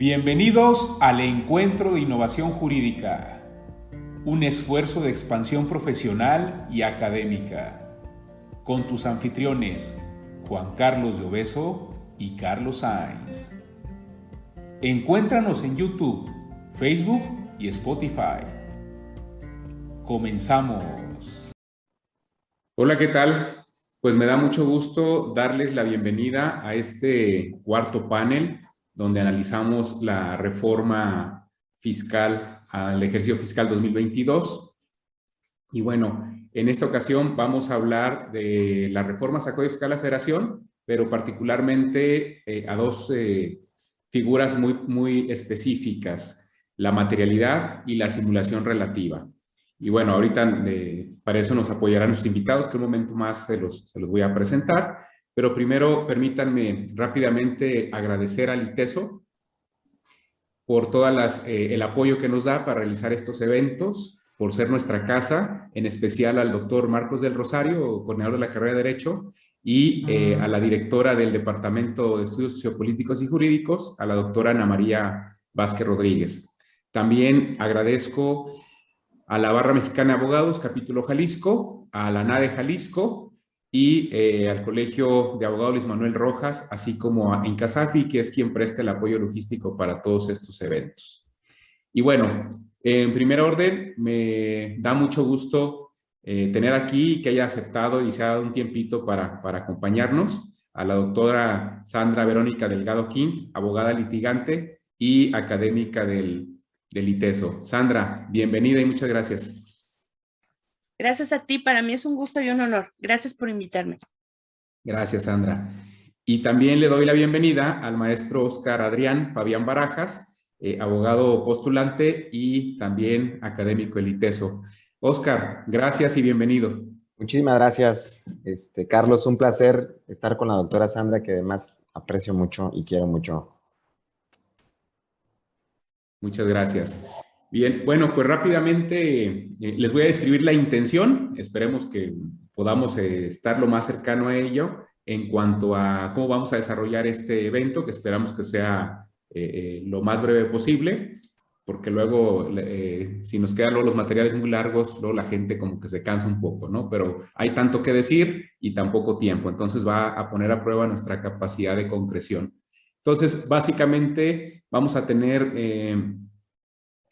Bienvenidos al Encuentro de Innovación Jurídica, un esfuerzo de expansión profesional y académica, con tus anfitriones Juan Carlos de Obeso y Carlos Sainz. Encuéntranos en YouTube, Facebook y Spotify. Comenzamos. Hola, ¿qué tal? Pues me da mucho gusto darles la bienvenida a este cuarto panel donde analizamos la reforma fiscal al ejercicio fiscal 2022. Y bueno, en esta ocasión vamos a hablar de las reformas a Código Fiscal de la Federación, pero particularmente eh, a dos eh, figuras muy, muy específicas, la materialidad y la simulación relativa. Y bueno, ahorita eh, para eso nos apoyarán nuestros invitados, que un momento más se los, se los voy a presentar. Pero primero permítanme rápidamente agradecer al ITESO por todo eh, el apoyo que nos da para realizar estos eventos, por ser nuestra casa, en especial al doctor Marcos del Rosario, coordinador de la carrera de Derecho, y eh, a la directora del Departamento de Estudios Sociopolíticos y Jurídicos, a la doctora Ana María Vázquez Rodríguez. También agradezco a la Barra Mexicana de Abogados, capítulo Jalisco, a la NADE Jalisco, y eh, al Colegio de Abogados Luis Manuel Rojas, así como a Incasafi, que es quien presta el apoyo logístico para todos estos eventos. Y bueno, en primer orden, me da mucho gusto eh, tener aquí que haya aceptado y se ha dado un tiempito para, para acompañarnos a la doctora Sandra Verónica Delgado King, abogada litigante y académica del, del ITESO. Sandra, bienvenida y muchas gracias. Gracias a ti, para mí es un gusto y un honor. Gracias por invitarme. Gracias, Sandra. Y también le doy la bienvenida al maestro Oscar Adrián Fabián Barajas, eh, abogado postulante y también académico eliteso. Oscar, gracias y bienvenido. Muchísimas gracias, este, Carlos. Un placer estar con la doctora Sandra, que además aprecio mucho y quiero mucho. Muchas gracias. Bien, bueno, pues rápidamente eh, les voy a describir la intención. Esperemos que podamos eh, estar lo más cercano a ello en cuanto a cómo vamos a desarrollar este evento, que esperamos que sea eh, lo más breve posible, porque luego si nos quedan los materiales muy largos, luego la gente como que se cansa un poco, ¿no? Pero hay tanto que decir y tan poco tiempo, entonces va a poner a prueba nuestra capacidad de concreción. Entonces, básicamente vamos a tener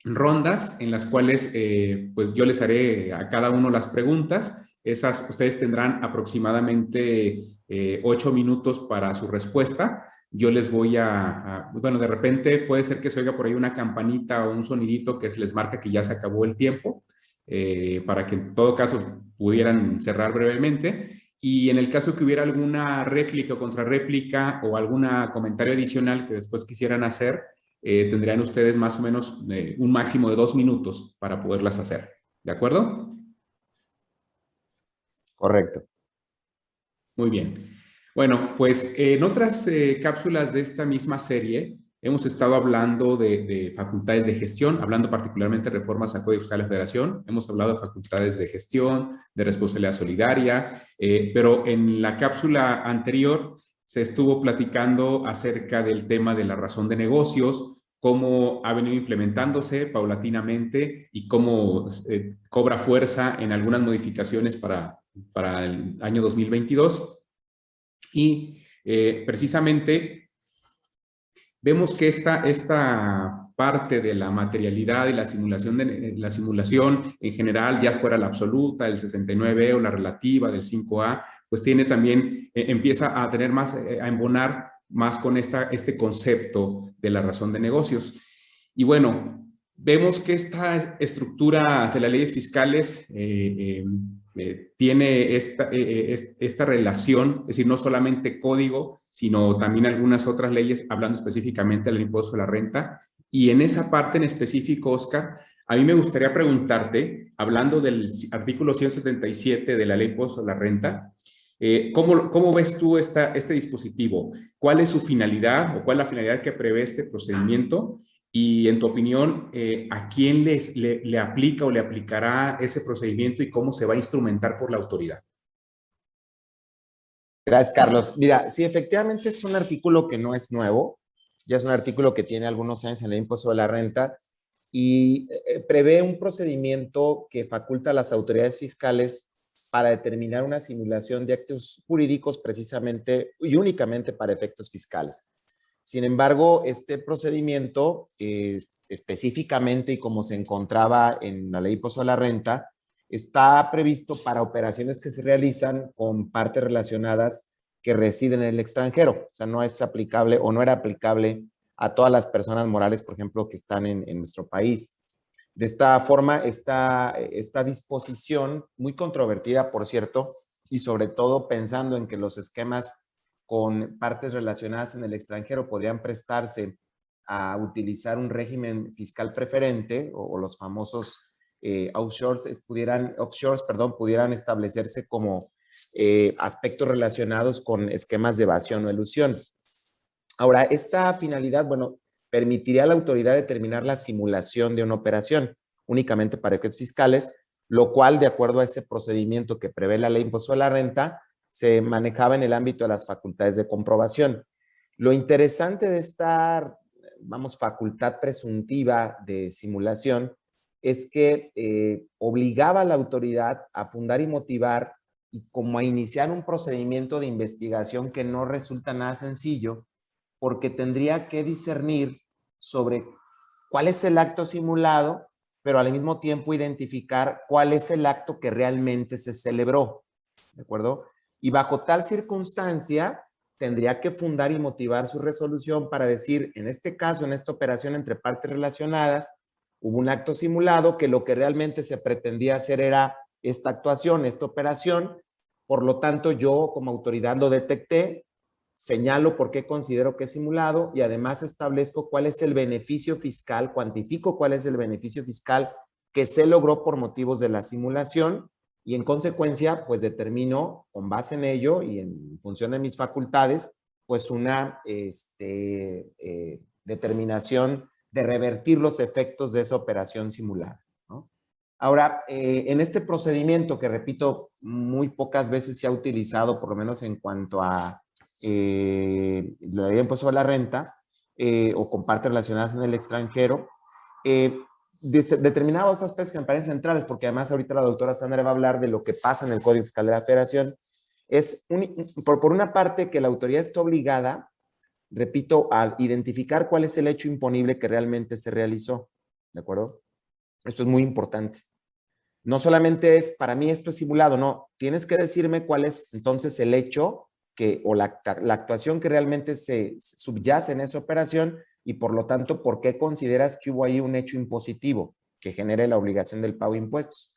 rondas en las cuales eh, pues yo les haré a cada uno las preguntas. Esas ustedes tendrán aproximadamente eh, ocho minutos para su respuesta. Yo les voy a, bueno, de repente puede ser que se oiga por ahí una campanita o un sonidito que les marca que ya se acabó el tiempo, eh, para que en todo caso pudieran cerrar brevemente. Y en el caso que hubiera alguna réplica o contrarréplica o algún comentario adicional que después quisieran hacer, eh, tendrían ustedes más o menos eh, un máximo de dos minutos para poderlas hacer. ¿De acuerdo? Correcto. Muy bien. Bueno, pues en otras eh, cápsulas de esta misma serie hemos estado hablando de, facultades de gestión, hablando particularmente de reformas a Código Fiscal de la Federación. Hemos hablado de facultades de gestión, de responsabilidad solidaria, pero en la cápsula anterior se estuvo platicando acerca del tema de la razón de negocios, cómo ha venido implementándose paulatinamente y cómo eh, cobra fuerza en algunas modificaciones para, para el año 2022. Y eh, precisamente vemos que esta, esta parte de la materialidad y la simulación, de, la simulación en general, ya fuera la absoluta, el 69 o la relativa del 5A, pues tiene también, eh, empieza a tener más, eh, a embonar más con esta, este concepto de la razón de negocios. Y bueno, vemos que esta estructura de las leyes fiscales eh, tiene esta, esta relación, es decir, no solamente código, sino también algunas otras leyes, hablando específicamente del impuesto a la renta, y en esa parte en específico, Oscar, a mí me gustaría preguntarte, hablando del artículo 177 de la Ley Pozo la Renta, eh, ¿cómo, ves tú este dispositivo? ¿Cuál es su finalidad o cuál es la finalidad que prevé este procedimiento? Y en tu opinión, eh, ¿a quién le, le aplica o le aplicará ese procedimiento y cómo se va a instrumentar por la autoridad? Gracias, Carlos. Mira, sí, efectivamente es un artículo que no es nuevo, ya es un artículo que tiene algunos años en el impuesto de la renta y eh, prevé un procedimiento que faculta a las autoridades fiscales para determinar una simulación de actos jurídicos precisamente y únicamente para efectos fiscales. Sin embargo, este procedimiento, eh, específicamente y como se encontraba en la ley impuesto a la renta, está previsto para operaciones que se realizan con partes relacionadas que residen en el extranjero. O sea, no es aplicable o no era aplicable a todas las personas morales, por ejemplo, que están en, nuestro país. De esta forma, esta, esta disposición, muy controvertida, por cierto, y sobre todo pensando en que los esquemas con partes relacionadas en el extranjero podrían prestarse a utilizar un régimen fiscal preferente o, los famosos eh, offshores, pudieran, offshores perdón, pudieran establecerse como eh, aspectos relacionados con esquemas de evasión o elusión. Ahora, esta finalidad, bueno, permitiría a la autoridad determinar la simulación de una operación únicamente para efectos fiscales, lo cual, de acuerdo a ese procedimiento que prevé la ley impuesto a la renta, se manejaba en el ámbito de las facultades de comprobación. Lo interesante de esta, vamos, facultad presuntiva de simulación es que eh, obligaba a la autoridad a fundar y motivar y como a iniciar un procedimiento de investigación que no resulta nada sencillo, porque tendría que discernir sobre cuál es el acto simulado, pero al mismo tiempo identificar cuál es el acto que realmente se celebró. ¿De acuerdo? Y bajo tal circunstancia, tendría que fundar y motivar su resolución para decir, en este caso, en esta operación entre partes relacionadas, hubo un acto simulado que lo que realmente se pretendía hacer era esta actuación, esta operación. Por lo tanto, yo como autoridad lo detecté, señalo por qué considero que es simulado y además establezco cuál es el beneficio fiscal, cuantifico cuál es el beneficio fiscal que se logró por motivos de la simulación y en consecuencia, pues determino con base en ello y en función de mis facultades, pues una este, eh, determinación de revertir los efectos de esa operación simulada. Ahora, eh, en este procedimiento que repito, muy pocas veces se ha utilizado, por lo menos en cuanto a eh, la ley de impuesto la renta eh, o con partes relacionadas en el extranjero, eh, determinados aspectos que me parecen centrales, porque además ahorita la doctora Sandra va a hablar de lo que pasa en el Código Fiscal de la Federación, es por, por una parte que la autoridad está obligada, repito, a identificar cuál es el hecho imponible que realmente se realizó, ¿de acuerdo? Esto es muy importante. No solamente es, para mí esto es simulado, no, tienes que decirme cuál es entonces el hecho o la, actuación que realmente se subyace en esa operación y por lo tanto, ¿por qué consideras que hubo ahí un hecho impositivo que genere la obligación del pago de impuestos?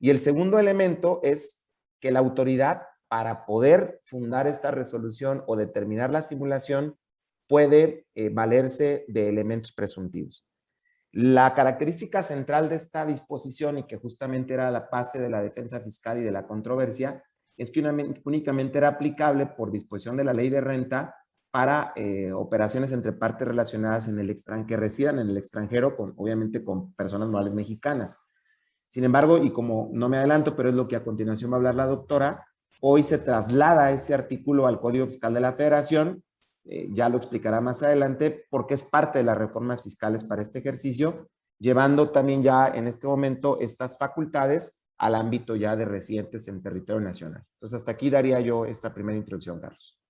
Y el segundo elemento es que la autoridad, para poder fundar esta resolución o determinar la simulación, puede eh, valerse de elementos presuntivos. La característica central de esta disposición, y que justamente era la base de la defensa fiscal y de la controversia, es que únicamente era aplicable por disposición de la ley de renta para eh, operaciones entre partes relacionadas en el extranjero, que residan en el extranjero, con, obviamente con personas morales mexicanas. Sin embargo, y como no me adelanto, pero es lo que a continuación va a hablar la doctora, hoy se traslada ese artículo al Código Fiscal de la Federación, eh, ya lo explicará más adelante, porque es parte de las reformas fiscales para este ejercicio, llevando también ya en este momento estas facultades al ámbito ya de residentes en territorio nacional. Entonces, hasta aquí daría yo esta primera introducción, Carlos.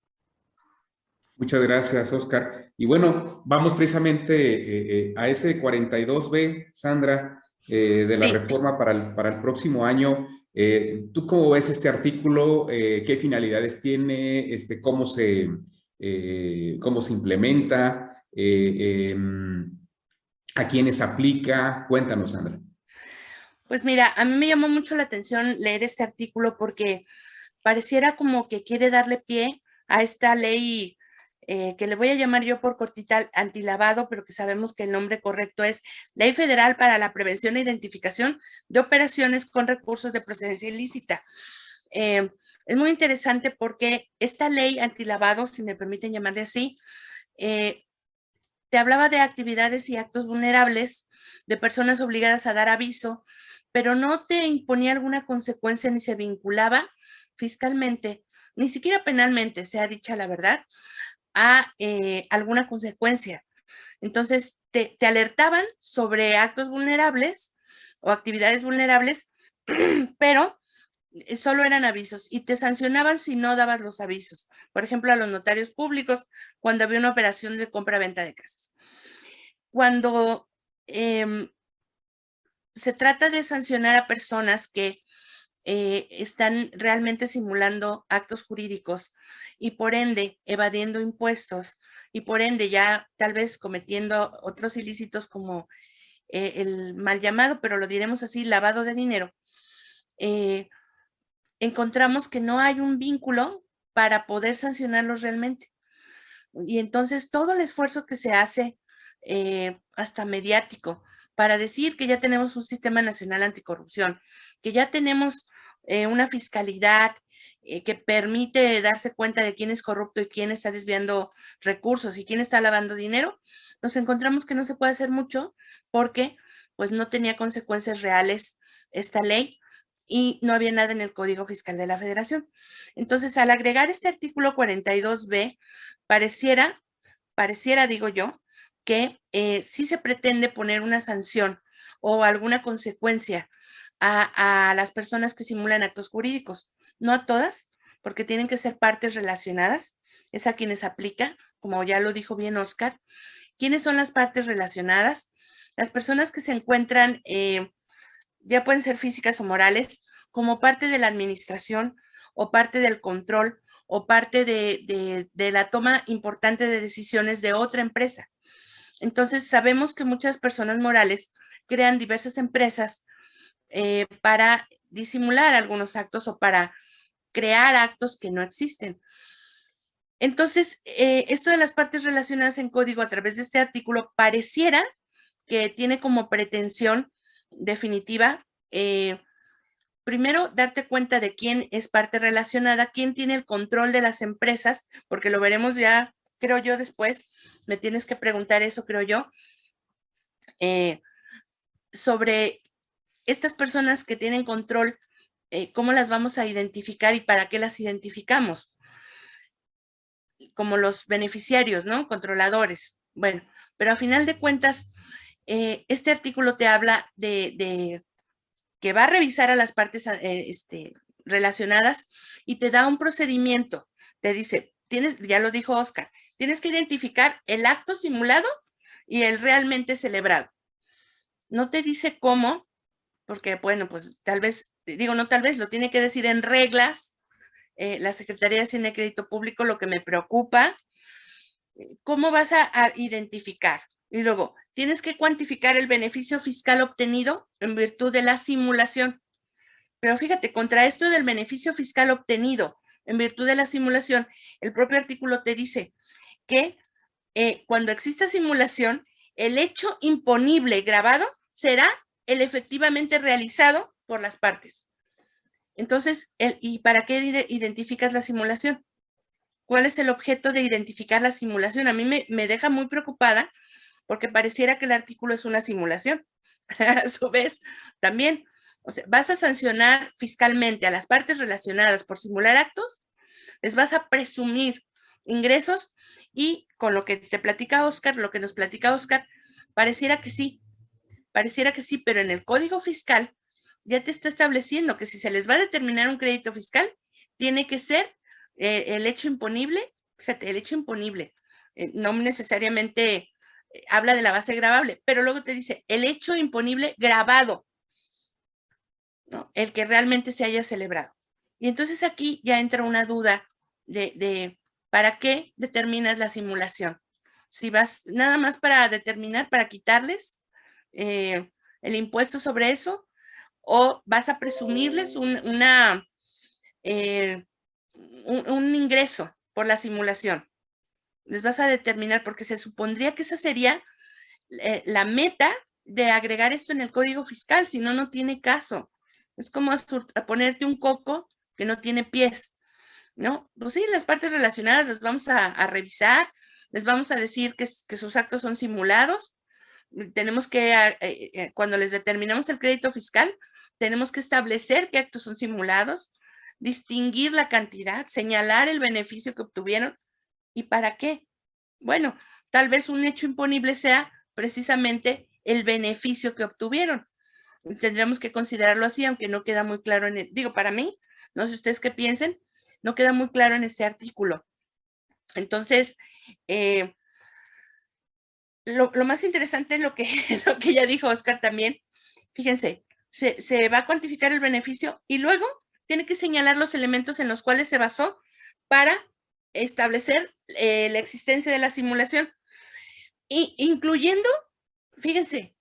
Muchas gracias, Oscar. Y bueno, vamos precisamente eh, eh, a ese 42B, Sandra, eh, de la reforma para el, para el próximo año. ¿Tú cómo ves este artículo? ¿Qué finalidades tiene? Este, ¿cómo, se, ¿Cómo se implementa? Em, ¿A quiénes aplica? Cuéntanos, Sandra. Pues mira, a mí me llamó mucho la atención leer este artículo porque pareciera como que quiere darle pie a esta ley eh, que le voy a llamar yo por cortita antilavado, pero que sabemos que el nombre correcto es Ley Federal para la Prevención e Identificación de Operaciones con Recursos de Procedencia Ilícita. Eh, es muy interesante porque esta ley antilavado, si me permiten llamarle así, eh, te hablaba de actividades y actos vulnerables de personas obligadas a dar aviso pero no te imponía alguna consecuencia ni se vinculaba fiscalmente, ni siquiera penalmente, sea dicha la verdad, a eh, alguna consecuencia. Entonces, te, te alertaban sobre actos vulnerables o actividades vulnerables, pero solo eran avisos y te sancionaban si no dabas los avisos. Por ejemplo, a los notarios públicos cuando había una operación de compra-venta de casas. Cuando em, se trata de sancionar a personas que eh, están realmente simulando actos jurídicos y por ende evadiendo impuestos y por ende ya tal vez cometiendo otros ilícitos como eh, el mal llamado, pero lo diremos así, lavado de dinero, eh, encontramos que no hay un vínculo para poder sancionarlos realmente. Y entonces todo el esfuerzo que se hace, eh, hasta mediático, para decir que ya tenemos un sistema nacional anticorrupción, que ya tenemos eh, una fiscalidad eh, que permite darse cuenta de quién es corrupto y quién está desviando recursos y quién está lavando dinero, nos encontramos que no se puede hacer mucho porque pues no tenía consecuencias reales esta ley y no había nada en el Código Fiscal de la Federación. Entonces, al agregar este artículo 42B, pareciera, pareciera, digo yo, que eh, sí se pretende poner una sanción o alguna consecuencia a, a, las personas que simulan actos jurídicos. No a todas, porque tienen que ser partes relacionadas. Es a quienes aplica, como ya lo dijo bien Oscar. ¿Quiénes son las partes relacionadas? Las personas que se encuentran eh, ya pueden ser físicas o morales, como parte de la administración o parte del control o parte de, la toma importante de decisiones de otra empresa. Entonces, sabemos que muchas personas morales crean diversas empresas eh, para disimular algunos actos o para crear actos que no existen. Entonces, eh, esto de las partes relacionadas en código a través de este artículo pareciera que tiene como pretensión definitiva, eh, primero, darte cuenta de quién es parte relacionada, quién tiene el control de las empresas, porque lo veremos ya, creo yo, después. Me tienes que preguntar eso, creo yo, eh, sobre estas personas que tienen control, eh, cómo las vamos a identificar y para qué las identificamos. Como los beneficiarios, ¿no? Controladores. Bueno, pero a final de cuentas, eh, este artículo te habla de, que va a revisar a las partes eh, este, relacionadas y te da un procedimiento. Te dice, tienes, ya lo dijo Oscar, tienes que identificar el acto simulado y el realmente celebrado. No te dice cómo, porque bueno, pues tal vez, digo, no tal vez, lo tiene que decir en reglas. Eh, la Secretaría de Crédito Público, lo que me preocupa, ¿cómo vas a identificar? Y luego, tienes que cuantificar el beneficio fiscal obtenido en virtud de la simulación. Pero fíjate, contra esto del beneficio fiscal obtenido en virtud de la simulación, el propio artículo te dice que eh, cuando exista simulación, el hecho imponible grabado será el efectivamente realizado por las partes. Entonces, ¿y para qué identificas la simulación? ¿Cuál es el objeto de identificar la simulación? A mí me, me deja muy preocupada porque pareciera que el artículo es una simulación. a su vez, también, o sea, vas a sancionar fiscalmente a las partes relacionadas por simular actos, les vas a presumir ingresos y con lo que te platica Oscar, lo que nos platica Oscar, pareciera que sí, pareciera que sí, pero en el código fiscal ya te está estableciendo que si se les va a determinar un crédito fiscal, tiene que ser eh, el hecho imponible, fíjate, el hecho imponible, eh, no necesariamente habla de la base grabable, pero luego te dice el hecho imponible grabado, el que realmente se haya celebrado. Y entonces aquí ya entra una duda de, ¿para qué determinas la simulación? Si vas nada más para determinar, para quitarles eh, el impuesto sobre eso, o vas a presumirles un, eh, un ingreso por la simulación les vas a determinar, porque se supondría que esa sería eh, la meta de agregar esto en el código fiscal, si no, no tiene caso. Es como ponerte un coco que no tiene pies, ¿no? Pues sí, las partes relacionadas las vamos a, revisar, les vamos a decir que, que, sus actos son simulados. Tenemos que, eh, eh, cuando les determinamos el crédito fiscal, tenemos que establecer qué actos son simulados, distinguir la cantidad, señalar el beneficio que obtuvieron ¿Y para qué? Bueno, tal vez un hecho imponible sea precisamente el beneficio que obtuvieron. Tendríamos que considerarlo así, aunque no queda muy claro en el, digo, para mí, no sé ustedes qué piensen, no queda muy claro en este artículo. Entonces, eh, lo, más interesante es lo que, lo que ya dijo Oscar también, fíjense, se, se va a cuantificar el beneficio y luego tiene que señalar los elementos en los cuales se basó para establecer eh, la existencia de la simulación, y, incluyendo, fíjense,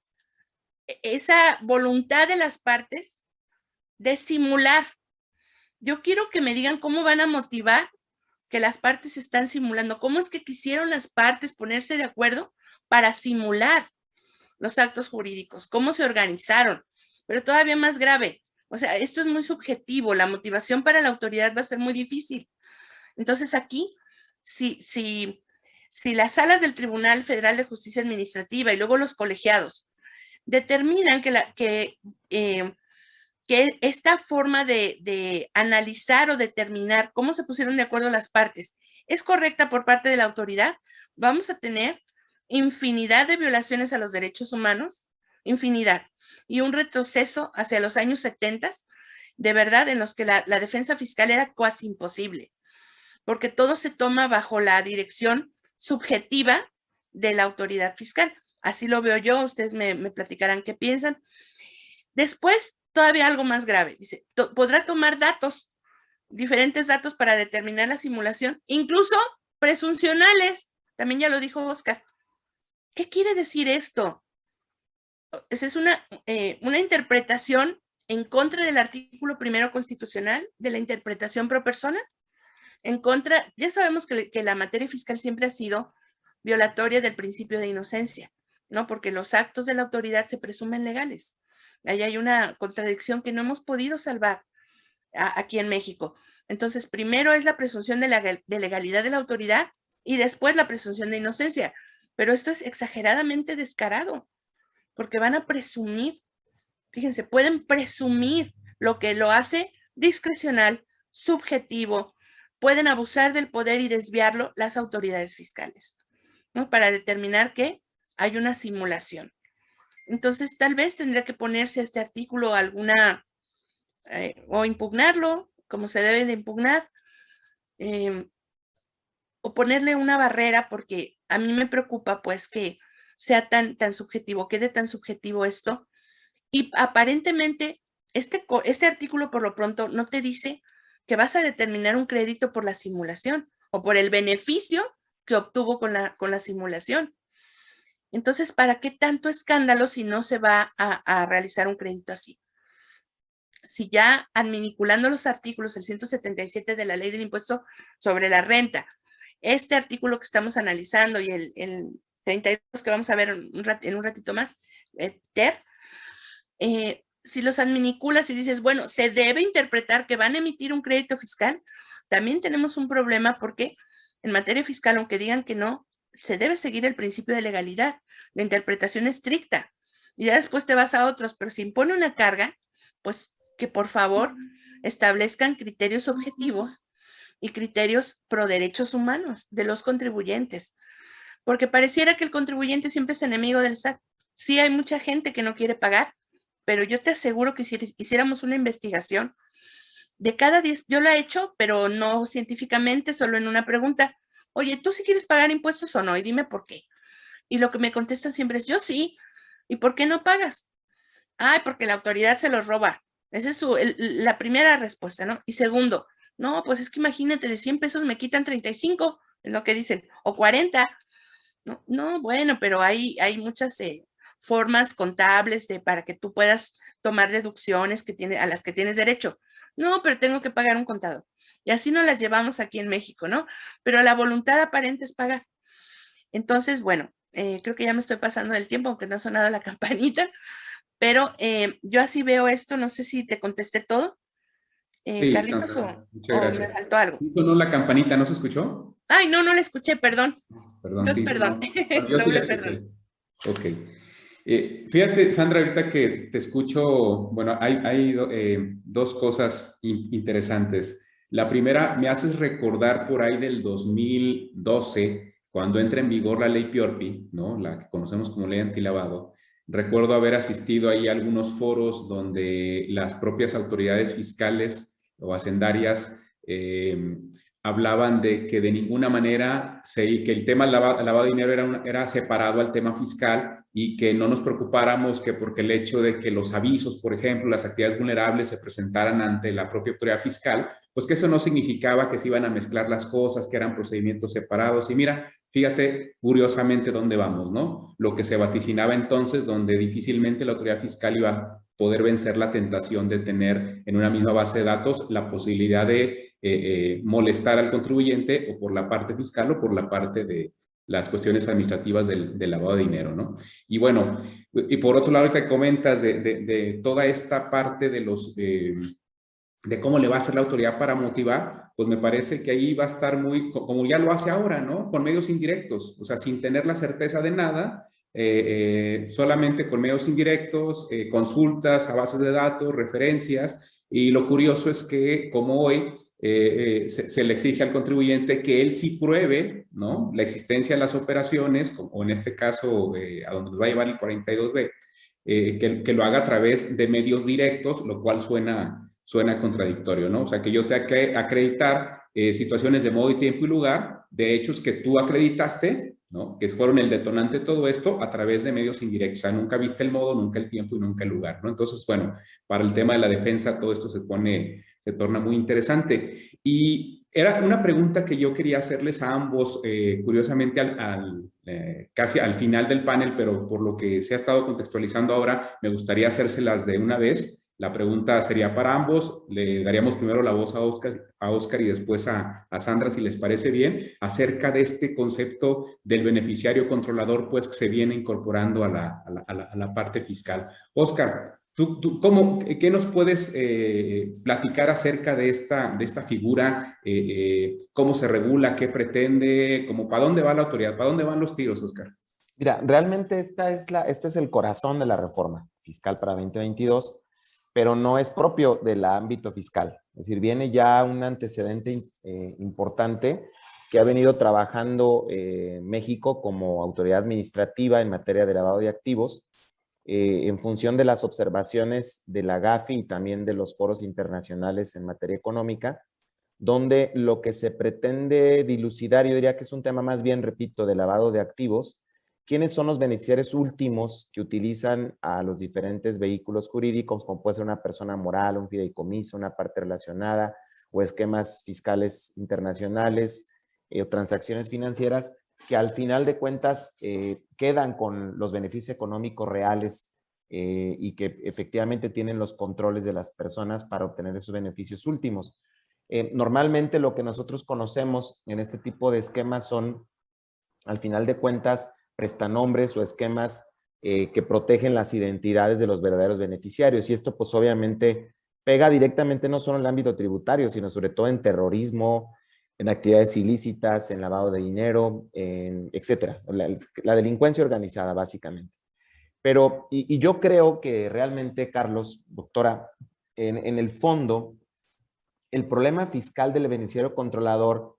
e, esa voluntad de las partes de simular. Yo quiero que me digan cómo van a motivar que las partes están simulando, cómo es que quisieron las partes ponerse de acuerdo para simular los actos jurídicos, cómo se organizaron, pero todavía más grave. O sea, esto es muy subjetivo, la motivación para la autoridad va a ser muy difícil. Entonces aquí, si, si, si las salas del Tribunal Federal de Justicia Administrativa y luego los colegiados determinan que, eh, que esta forma de, de, analizar o determinar cómo se pusieron de acuerdo las partes es correcta por parte de la autoridad, vamos a tener infinidad de violaciones a los derechos humanos, infinidad, y un retroceso hacia los años 70, de verdad, en los que la, la defensa fiscal era casi imposible porque todo se toma bajo la dirección subjetiva de la autoridad fiscal. Así lo veo yo, ustedes me, platicarán qué piensan. Después, todavía algo más grave, dice, podrá tomar datos, diferentes datos para determinar la simulación, incluso presuncionales, también ya lo dijo Oscar. ¿Qué quiere decir esto? Esa es una, eh, una interpretación en contra del artículo primero constitucional de la interpretación pro persona en contra, ya sabemos que, la materia fiscal siempre ha sido violatoria del principio de inocencia, ¿no? Porque los actos de la autoridad se presumen legales. Ahí hay una contradicción que no hemos podido salvar aquí en México. Entonces, primero es la presunción de, de legalidad de la autoridad y después la presunción de inocencia. Pero esto es exageradamente descarado, porque van a presumir, fíjense, pueden presumir lo que lo hace discrecional, subjetivo, pueden abusar del poder y desviarlo las autoridades fiscales, ¿no? Para determinar que hay una simulación. Entonces, tal vez tendría que ponerse este artículo alguna, eh, o impugnarlo, como se debe de impugnar, em, o ponerle una barrera, porque a mí me preocupa, pues, que sea tan, tan subjetivo, quede tan subjetivo esto. Y aparentemente, este, este artículo, por lo pronto, no te dice que vas a determinar un crédito por la simulación o por el beneficio que obtuvo con la, con la simulación. Entonces, ¿para qué tanto escándalo si no se va a, realizar un crédito así? Si ya adminiculando los artículos, el 177 de la ley del impuesto sobre la renta, este artículo que estamos analizando y el, el 32 que vamos a ver en un, ratito más, eh, TER, eh, si los adminiculas y dices, bueno, se debe interpretar que van a emitir un crédito fiscal, también tenemos un problema porque en materia fiscal, aunque digan que no, se debe seguir el principio de legalidad, la interpretación estricta. Y ya después te vas a otros, pero si impone una carga, pues que por favor establezcan criterios objetivos y criterios pro derechos humanos de los contribuyentes. Porque pareciera que el contribuyente siempre es enemigo del SAT. Sí hay mucha gente que no quiere pagar, pero yo te aseguro que si hiciéramos una investigación, de cada 10, yo la he hecho, pero no científicamente, solo en una pregunta, oye, ¿tú sí quieres pagar impuestos o no? Y dime por qué. Y lo que me contestan siempre es, yo sí. ¿Y por qué no pagas? Ay, porque la autoridad se los roba. Esa es su, la primera respuesta, ¿no? Y segundo, no, pues es que imagínate, de 100 pesos me quitan 35, es lo que dicen, o 40. No, no bueno, pero hay, hay muchas eh, formas contables de, para que tú puedas tomar deducciones que tiene, a las que tienes derecho. No, pero tengo que pagar un contador. Y así nos las llevamos aquí en México, ¿no? Pero la voluntad aparente es pagar. Entonces, bueno, eh, creo que ya me estoy pasando del tiempo, aunque no ha sonado la campanita, pero eh, yo así veo esto, no sé si te contesté todo. Eh, Carlitos, o, me faltó algo. ¿No la campanita? ¿No se escuchó? Ay, no, no la escuché, perdón. Perdón. Entonces, perdón. yo sí la perdón. Ok. Eh, fíjate, Sandra, ahorita que te escucho, bueno, hay, hay eh, dos cosas interesantes. La primera, me haces recordar por ahí del 2012, cuando entra en vigor la ley Piorpi, ¿no? la que conocemos como ley antilavado, recuerdo haber asistido ahí a algunos foros donde las propias autoridades fiscales o hacendarias eh, hablaban de que de ninguna manera se, que el tema del lavado, de dinero era, era separado al tema fiscal y que no nos preocupáramos que porque el hecho de que los avisos, por ejemplo, las actividades vulnerables se presentaran ante la propia autoridad fiscal, pues que eso no significaba que se iban a mezclar las cosas, que eran procedimientos separados. Y mira, fíjate curiosamente dónde vamos, ¿no? Lo que se vaticinaba entonces, donde difícilmente la autoridad fiscal iba poder vencer la tentación de tener en una misma base de datos la posibilidad de eh, eh, molestar al contribuyente o por la parte fiscal o por la parte de las cuestiones administrativas del, lavado de dinero, ¿no? Y bueno, y por otro lado, te comentas de, toda esta parte de los... de cómo le va a hacer la autoridad para motivar, pues me parece que ahí va a estar muy, como ya lo hace ahora, ¿no? Con medios indirectos, o sea, sin tener la certeza de nada, eh, solamente con medios indirectos, consultas a bases de datos, referencias, y lo curioso es que como hoy eh, eh, se, le exige al contribuyente que él sí pruebe ¿no? la existencia de las operaciones, o en este caso eh, a donde nos va a llevar el 42B, que, lo haga a través de medios directos, lo cual suena, suena contradictorio, ¿no? O sea, que yo te acreditar situaciones de modo y tiempo y lugar de hechos que tú acreditaste, Que fueron el detonante de todo esto a través de medios indirectos. O sea, nunca viste el modo, nunca el tiempo y nunca el lugar, ¿no? Entonces, bueno, para el tema de la defensa todo esto se pone se torna muy interesante. Y era una pregunta que yo quería hacerles a ambos, eh, curiosamente al, eh, casi al final del panel, pero por lo que se ha estado contextualizando ahora, me gustaría hacérselas de una vez. La pregunta sería para ambos. Le daríamos primero la voz a Oscar, y después a, a, Sandra, si les parece bien, acerca de este concepto del beneficiario controlador, pues que se viene incorporando a la, a la, parte fiscal. Oscar, ¿Tú, tú cómo, ¿Qué nos puedes eh, platicar acerca de esta, de esta figura? Eh, eh, ¿Cómo se regula? ¿Qué pretende? ¿Cómo, ¿Para dónde va la autoridad? ¿Para dónde van los tiros, Oscar? Mira, realmente esta es la, este es el corazón de la reforma fiscal para 2022, pero no es propio del ámbito fiscal. Es decir, viene ya un antecedente importante que ha venido trabajando México como autoridad administrativa en materia de lavado de activos eh, en función de las observaciones de la GAFI y también de los foros internacionales en materia económica, donde lo que se pretende dilucidar, yo diría que es un tema más bien, repito, de lavado de activos, quiénes son los beneficiarios últimos que utilizan a los diferentes vehículos jurídicos, como puede ser una persona moral, un fideicomiso, una parte relacionada o esquemas fiscales internacionales eh, o transacciones financieras, que al final de cuentas eh, quedan con los beneficios económicos reales eh, y que efectivamente tienen los controles de las personas para obtener esos beneficios últimos. Normalmente lo que nosotros conocemos en este tipo de esquemas son, al final de cuentas, prestanombres o esquemas que protegen las identidades de los verdaderos beneficiarios. Y esto pues obviamente pega directamente no solo en el ámbito tributario, sino sobre todo en terrorismo, en actividades ilícitas, en lavado de dinero, etcétera. La, delincuencia organizada, básicamente. Pero, y, yo creo que realmente, Carlos, doctora, en, el fondo, el problema fiscal del beneficiario controlador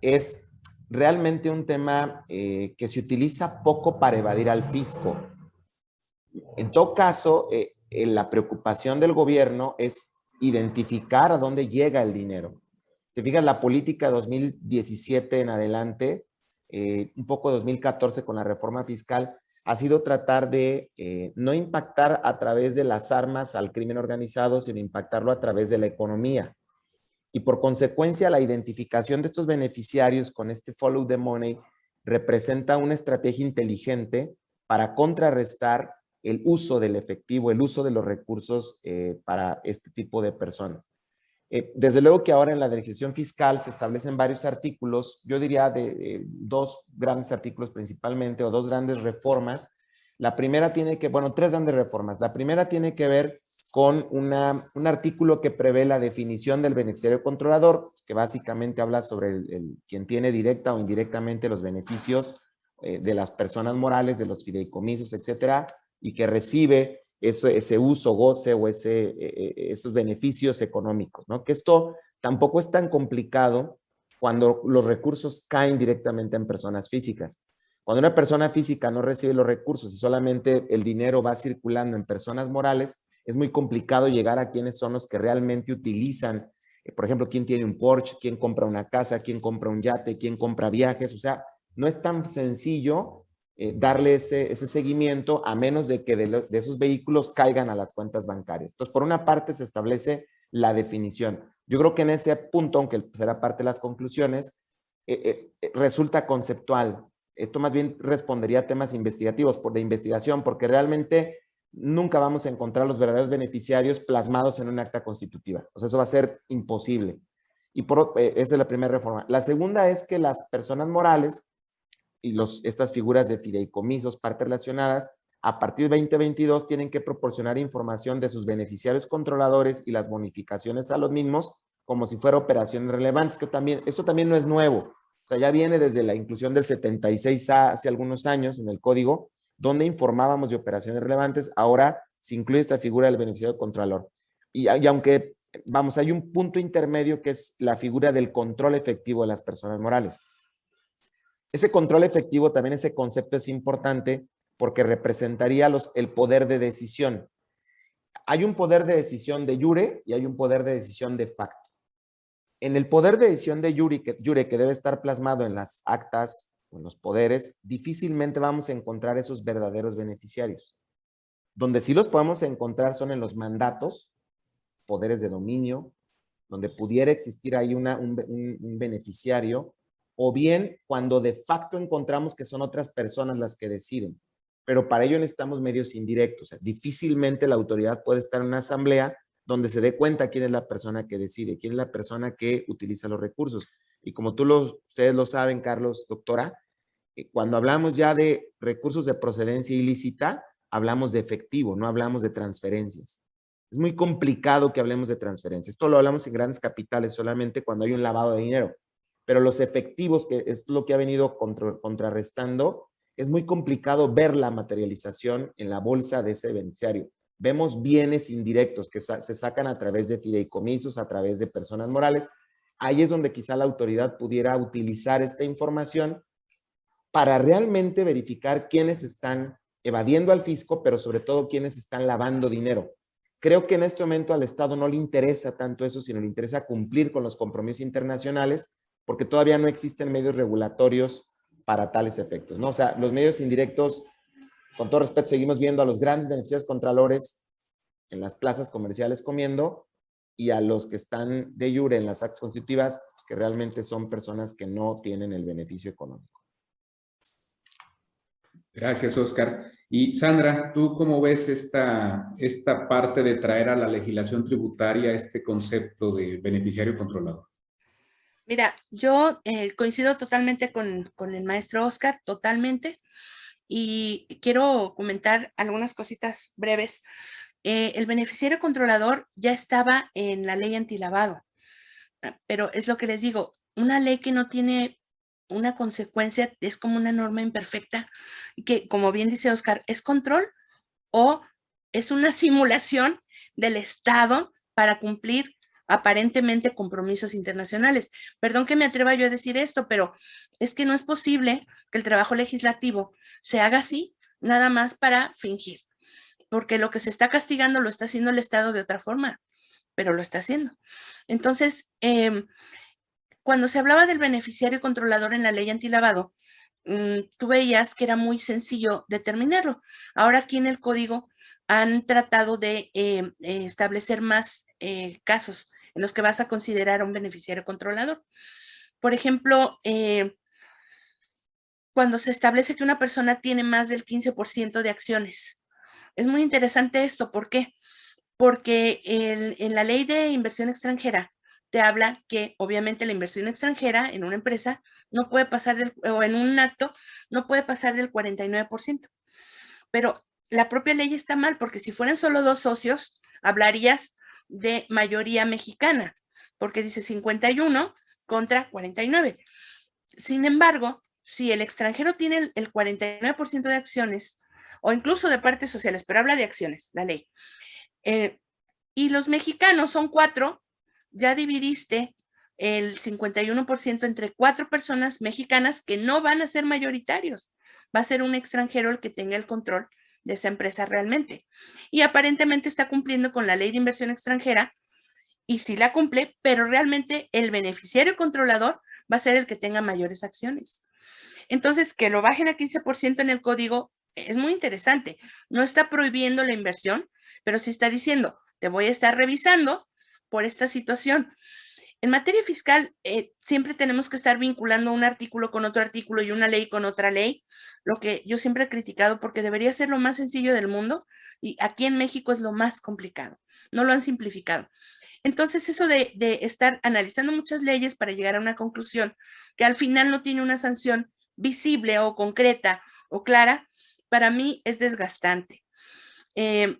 es realmente un tema eh, que se utiliza poco para evadir al fisco. En todo caso, eh, eh, la preocupación del gobierno es identificar a dónde llega el dinero te fijas, la política 2017 en adelante, un poco 2014 con la reforma fiscal, ha sido tratar de no impactar a través de las armas al crimen organizado, sino impactarlo a través de la economía. Y por consecuencia, la identificación de estos beneficiarios con este follow the money representa una estrategia inteligente para contrarrestar el uso del efectivo, el uso de los recursos eh, para este tipo de personas. Eh, desde luego que ahora en la legislación fiscal se establecen varios artículos, yo diría de, dos grandes artículos principalmente o dos grandes reformas. La primera tiene que, bueno, tres grandes reformas. La primera tiene que ver con una, un artículo que prevé la definición del beneficiario controlador, que básicamente habla sobre el, quien tiene directa o indirectamente los beneficios eh, de las personas morales, de los fideicomisos, etcétera, y que recibe ese uso, goce o ese, e, e, esos beneficios económicos, ¿no? Que esto tampoco es tan complicado cuando los recursos caen directamente en personas físicas. Cuando una persona física no recibe los recursos y solamente el dinero va circulando en personas morales, es muy complicado llegar a quienes son los que realmente utilizan, eh, por ejemplo, quién tiene un Porsche, quién compra una casa, quién compra un yate, quién compra viajes. O sea, no es tan sencillo eh, darle ese, seguimiento a menos de que de, esos vehículos caigan a las cuentas bancarias. Entonces, por una parte se establece la definición. Yo creo que en ese punto, aunque será parte de las conclusiones, eh, resulta conceptual. Esto más bien respondería a temas investigativos, por de investigación, porque realmente nunca vamos a encontrar los verdaderos beneficiarios plasmados en un acta constitutiva. O sea, eso va a ser imposible. Y por, eh, esa es la primera reforma. La segunda es que las personas morales y los, estas figuras de fideicomisos, partes relacionadas, a partir de 2022 tienen que proporcionar información de sus beneficiarios controladores y las bonificaciones a los mismos como si fuera operaciones relevantes, que también, esto también no es nuevo. O sea, ya viene desde la inclusión del 76A hace algunos años en el código, donde informábamos de operaciones relevantes, ahora se incluye esta figura del beneficiario contralor. Y, y, aunque, vamos, hay un punto intermedio que es la figura del control efectivo de las personas morales. Ese control efectivo, también ese concepto es importante porque representaría los, el poder de decisión. Hay un poder de decisión de jure y hay un poder de decisión de facto. En el poder de decisión de jure que, jure, que debe estar plasmado en las actas con los poderes, difícilmente vamos a encontrar esos verdaderos beneficiarios. Donde sí los podemos encontrar son en los mandatos, poderes de dominio, donde pudiera existir ahí una, un, beneficiario, o bien cuando de facto encontramos que son otras personas las que deciden. Pero para ello necesitamos medios indirectos. difícilmente la autoridad puede estar en una asamblea donde se dé cuenta quién es la persona que decide, quién es la persona que utiliza los recursos. Y como tú los, ustedes lo saben, Carlos, doctora, cuando hablamos ya de recursos de procedencia ilícita, hablamos de efectivo, no hablamos de transferencias. Es muy complicado que hablemos de transferencias. Esto lo hablamos en grandes capitales solamente cuando hay un lavado de dinero. Pero los efectivos, que es lo que ha venido contrarrestando, es muy complicado ver la materialización en la bolsa de ese beneficiario. Vemos bienes indirectos que se sacan a través de fideicomisos, a través de personas morales. Ahí es donde quizá la autoridad pudiera utilizar esta información para realmente verificar quiénes están evadiendo al fisco, pero sobre todo quiénes están lavando dinero. Creo que en este momento al Estado no le interesa tanto eso, sino le interesa cumplir con los compromisos internacionales, porque todavía no existen medios regulatorios para tales efectos, ¿no? O sea, los medios indirectos, con todo respeto, seguimos viendo a los grandes beneficiarios contralores en las plazas comerciales comiendo y a los que están de jure en las actas constitutivas, pues, que realmente son personas que no tienen el beneficio económico. Gracias, Oscar. Y Sandra, ¿tú cómo ves esta, esta parte de traer a la legislación tributaria este concepto de beneficiario controlador? Mira, yo eh, coincido totalmente con, el maestro Oscar, totalmente, y quiero comentar algunas cositas breves. Eh, el beneficiario controlador ya estaba en la ley antilavado, pero es lo que les digo, una ley que no tiene una consecuencia, es como una norma imperfecta, que como bien dice Oscar, es control o es una simulación del Estado para cumplir aparentemente compromisos internacionales. Perdón que me atreva yo a decir esto, pero es que no es posible que el trabajo legislativo se haga así, nada más para fingir, porque lo que se está castigando lo está haciendo el Estado de otra forma, pero lo está haciendo. Entonces, eh, cuando se hablaba del beneficiario controlador en la ley antilavado, mm, tú veías que era muy sencillo determinarlo. Ahora aquí en el código han tratado de eh, eh, establecer más eh, casos en los que vas a considerar a un beneficiario controlador. Por ejemplo, cuando se establece que una persona tiene más del 15% de acciones. Es muy interesante esto. ¿Por qué? Porque en la ley de inversión extranjera te habla que obviamente la inversión extranjera en una empresa no puede pasar del, o en un acto, no puede pasar del 49%. Pero la propia ley está mal porque si fueran solo dos socios, hablarías de mayoría mexicana, porque dice 51 contra 49. Sin embargo, si el extranjero tiene el 49% de acciones, o incluso de partes sociales, pero habla de acciones, la ley, eh, y los mexicanos son cuatro, ya dividiste el 51% entre cuatro personas mexicanas que no van a ser mayoritarios. Va a ser un extranjero el que tenga el control de esa empresa realmente. Y aparentemente está cumpliendo con la ley de inversión extranjera y sí la cumple, pero realmente el beneficiario controlador va a ser el que tenga mayores acciones. Entonces, que lo bajen a 15% en el código es muy interesante. No está prohibiendo la inversión, pero sí está diciendo, te voy a estar revisando por esta situación. En materia fiscal, eh, siempre tenemos que estar vinculando un artículo con otro artículo y una ley con otra ley, lo que yo siempre he criticado porque debería ser lo más sencillo del mundo y aquí en México es lo más complicado. No lo han simplificado. Entonces, eso de, estar analizando muchas leyes para llegar a una conclusión que al final no tiene una sanción visible o concreta o clara, para mí es desgastante. Eh,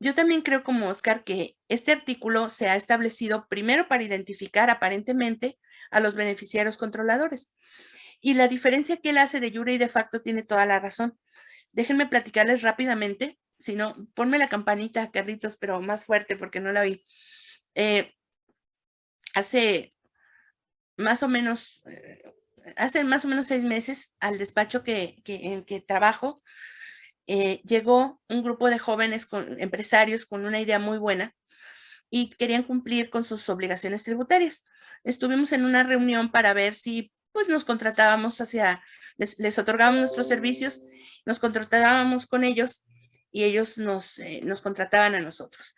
yo también creo como Oscar que este artículo se ha establecido primero para identificar aparentemente a los beneficiarios controladores. Y la diferencia que él hace de jure y de facto tiene toda la razón. Déjenme platicarles rápidamente, si no, ponme la campanita, Carlitos, pero más fuerte porque no la vi. Eh, hace más o menos, eh, hace más o menos seis meses al despacho que, en que trabajo, eh, llegó un grupo de jóvenes con, empresarios con una idea muy buena y querían cumplir con sus obligaciones tributarias. Estuvimos en una reunión para ver si pues nos contratábamos hacia, les, otorgábamos nuestros servicios, nos contratábamos con ellos y ellos nos, eh, nos contrataban a nosotros.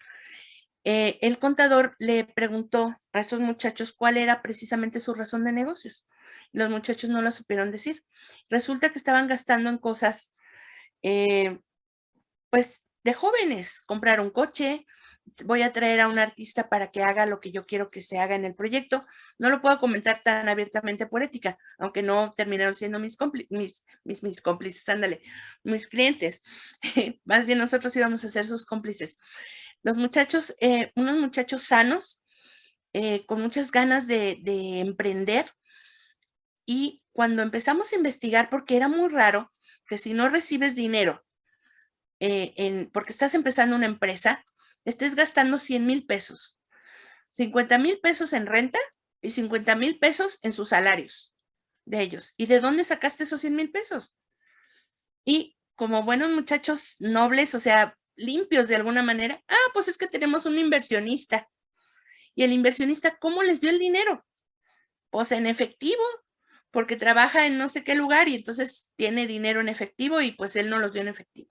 Eh, el contador le preguntó a estos muchachos cuál era precisamente su razón de negocios. Los muchachos no la supieron decir. Resulta que estaban gastando en cosas eh, pues de jóvenes, comprar un coche, voy a traer a un artista para que haga lo que yo quiero que se haga en el proyecto. No lo puedo comentar tan abiertamente por ética, aunque no terminaron siendo mis, mis, mis, cómplices, ándale, mis clientes. Más bien nosotros íbamos a ser sus cómplices. Los muchachos, eh, unos muchachos sanos, eh, con muchas ganas de emprender. Y cuando empezamos a investigar, porque era muy raro, que si no recibes dinero eh, en, porque estás empezando una empresa, estés gastando 100 mil pesos, 50 mil pesos en renta y 50 mil pesos en sus salarios de ellos. ¿Y de dónde sacaste esos 100 mil pesos? Y como buenos muchachos nobles, o sea, limpios de alguna manera, ah, pues es que tenemos un inversionista. Y el inversionista, ¿cómo les dio el dinero? Pues en efectivo, porque trabaja en no sé qué lugar y entonces tiene dinero en efectivo y pues él no los dio en efectivo.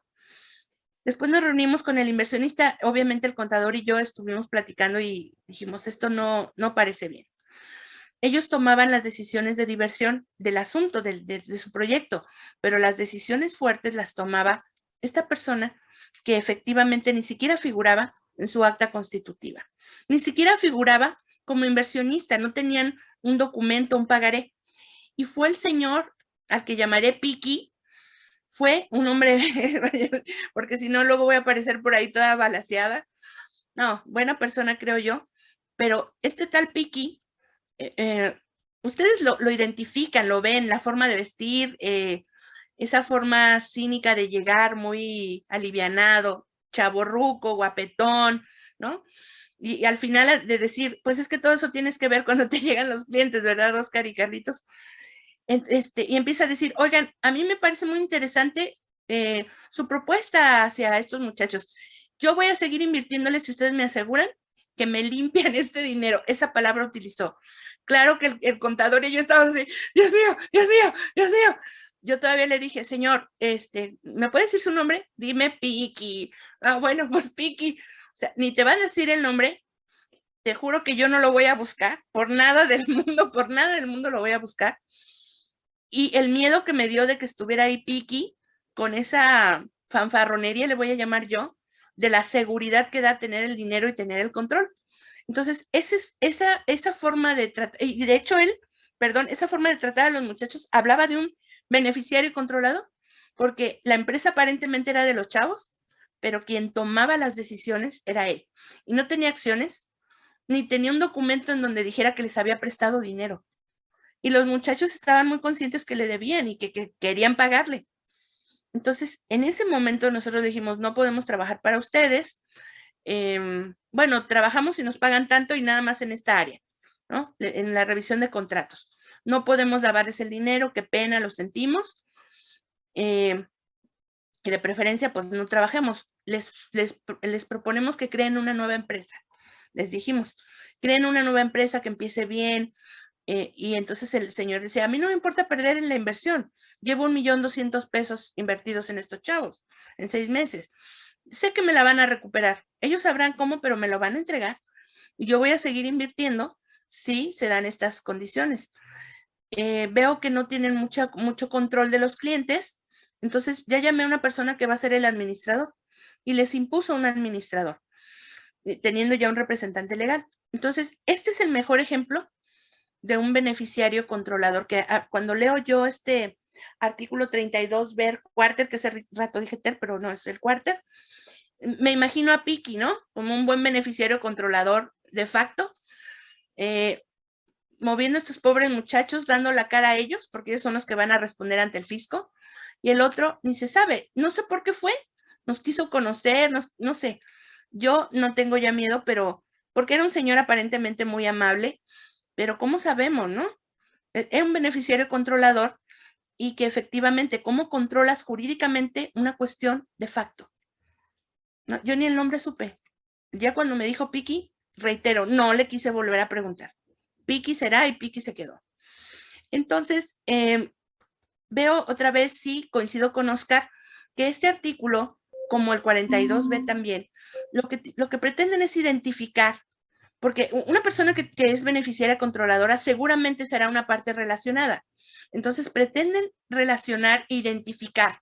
Después nos reunimos con el inversionista, obviamente el contador y yo estuvimos platicando y dijimos, esto no, no parece bien. Ellos tomaban las decisiones de diversión del asunto, de, de su proyecto, pero las decisiones fuertes las tomaba esta persona que efectivamente ni siquiera figuraba en su acta constitutiva, ni siquiera figuraba como inversionista, no tenían un documento, un pagaré y fue el señor al que llamaré Piki, fue un hombre, porque si no luego voy a aparecer por ahí toda balaseada. No, buena persona creo yo, pero este tal Piki, eh, eh, ustedes lo, identifican, lo ven, la forma de vestir, eh, esa forma cínica de llegar muy alivianado, chaborruco, guapetón, ¿no? Y, y, al final de decir, pues es que todo eso tienes que ver cuando te llegan los clientes, ¿verdad, Oscar y Carlitos? Este, y empieza a decir, oigan, a mí me parece muy interesante eh, su propuesta hacia estos muchachos. Yo voy a seguir invirtiéndoles si ustedes me aseguran que me limpian este dinero. Esa palabra utilizó. Claro que el, contador y yo estábamos así, Dios mío, Dios mío, Dios mío. Yo todavía le dije, señor, este, ¿me puede decir su nombre? Dime Piki. Ah, bueno, pues Piki. O sea, ni te va a decir el nombre. Te juro que yo no lo voy a buscar. Por nada del mundo, por nada del mundo lo voy a buscar y el miedo que me dio de que estuviera ahí Piki con esa fanfarronería, le voy a llamar yo, de la seguridad que da tener el dinero y tener el control. Entonces, ese, esa, esa forma de tratar, y de hecho él, perdón, esa forma de tratar a los muchachos hablaba de un beneficiario controlado, porque la empresa aparentemente era de los chavos, pero quien tomaba las decisiones era él. Y no tenía acciones, ni tenía un documento en donde dijera que les había prestado dinero y los muchachos estaban muy conscientes que le debían y que, querían pagarle. Entonces, en ese momento nosotros dijimos, no podemos trabajar para ustedes. Em, bueno, trabajamos y nos pagan tanto y nada más en esta área. ¿no? En la revisión de contratos. No podemos lavarles el dinero, qué pena, lo sentimos. Eh, y de preferencia, pues no trabajemos. Les, les, les proponemos que creen una nueva empresa. Les dijimos, creen una nueva empresa que empiece bien. Eh, y entonces el señor decía, a mí no me importa perder en la inversión. Llevo un millón doscientos pesos invertidos en estos chavos en seis meses. Sé que me la van a recuperar. Ellos sabrán cómo, pero me lo van a entregar. Y yo voy a seguir invirtiendo si se dan estas condiciones. Eh, veo que no tienen mucha, mucho control de los clientes, entonces ya llamé a una persona que va a ser el administrador y les impuso un administrador, eh, teniendo ya un representante legal. Entonces, este es el mejor ejemplo de un beneficiario controlador, que ah, cuando leo yo este artículo 32, ver cuarter, que hace rato dije pero no es el cuarter, me imagino a Piki, ¿no? Como un buen beneficiario controlador de facto, eh, moviendo a estos pobres muchachos, dando la cara a ellos, porque ellos son los que van a responder ante el fisco, y el otro ni se sabe, no sé por qué fue, nos quiso conocer, no sé, yo no tengo ya miedo, pero porque era un señor aparentemente muy amable, pero ¿cómo sabemos, no? Es un beneficiario controlador y que efectivamente, ¿cómo controlas jurídicamente una cuestión de facto? No, yo ni el nombre supe. Ya cuando me dijo Piki, reitero, no le quise volver a preguntar. Piki será y Piki se quedó. Entonces, em, veo otra vez, sí, coincido con Oscar, que este artículo, como el 42B también, lo que, lo que pretenden es identificar, porque una persona que, es beneficiaria controladora seguramente será una parte relacionada. Entonces, pretenden relacionar e identificar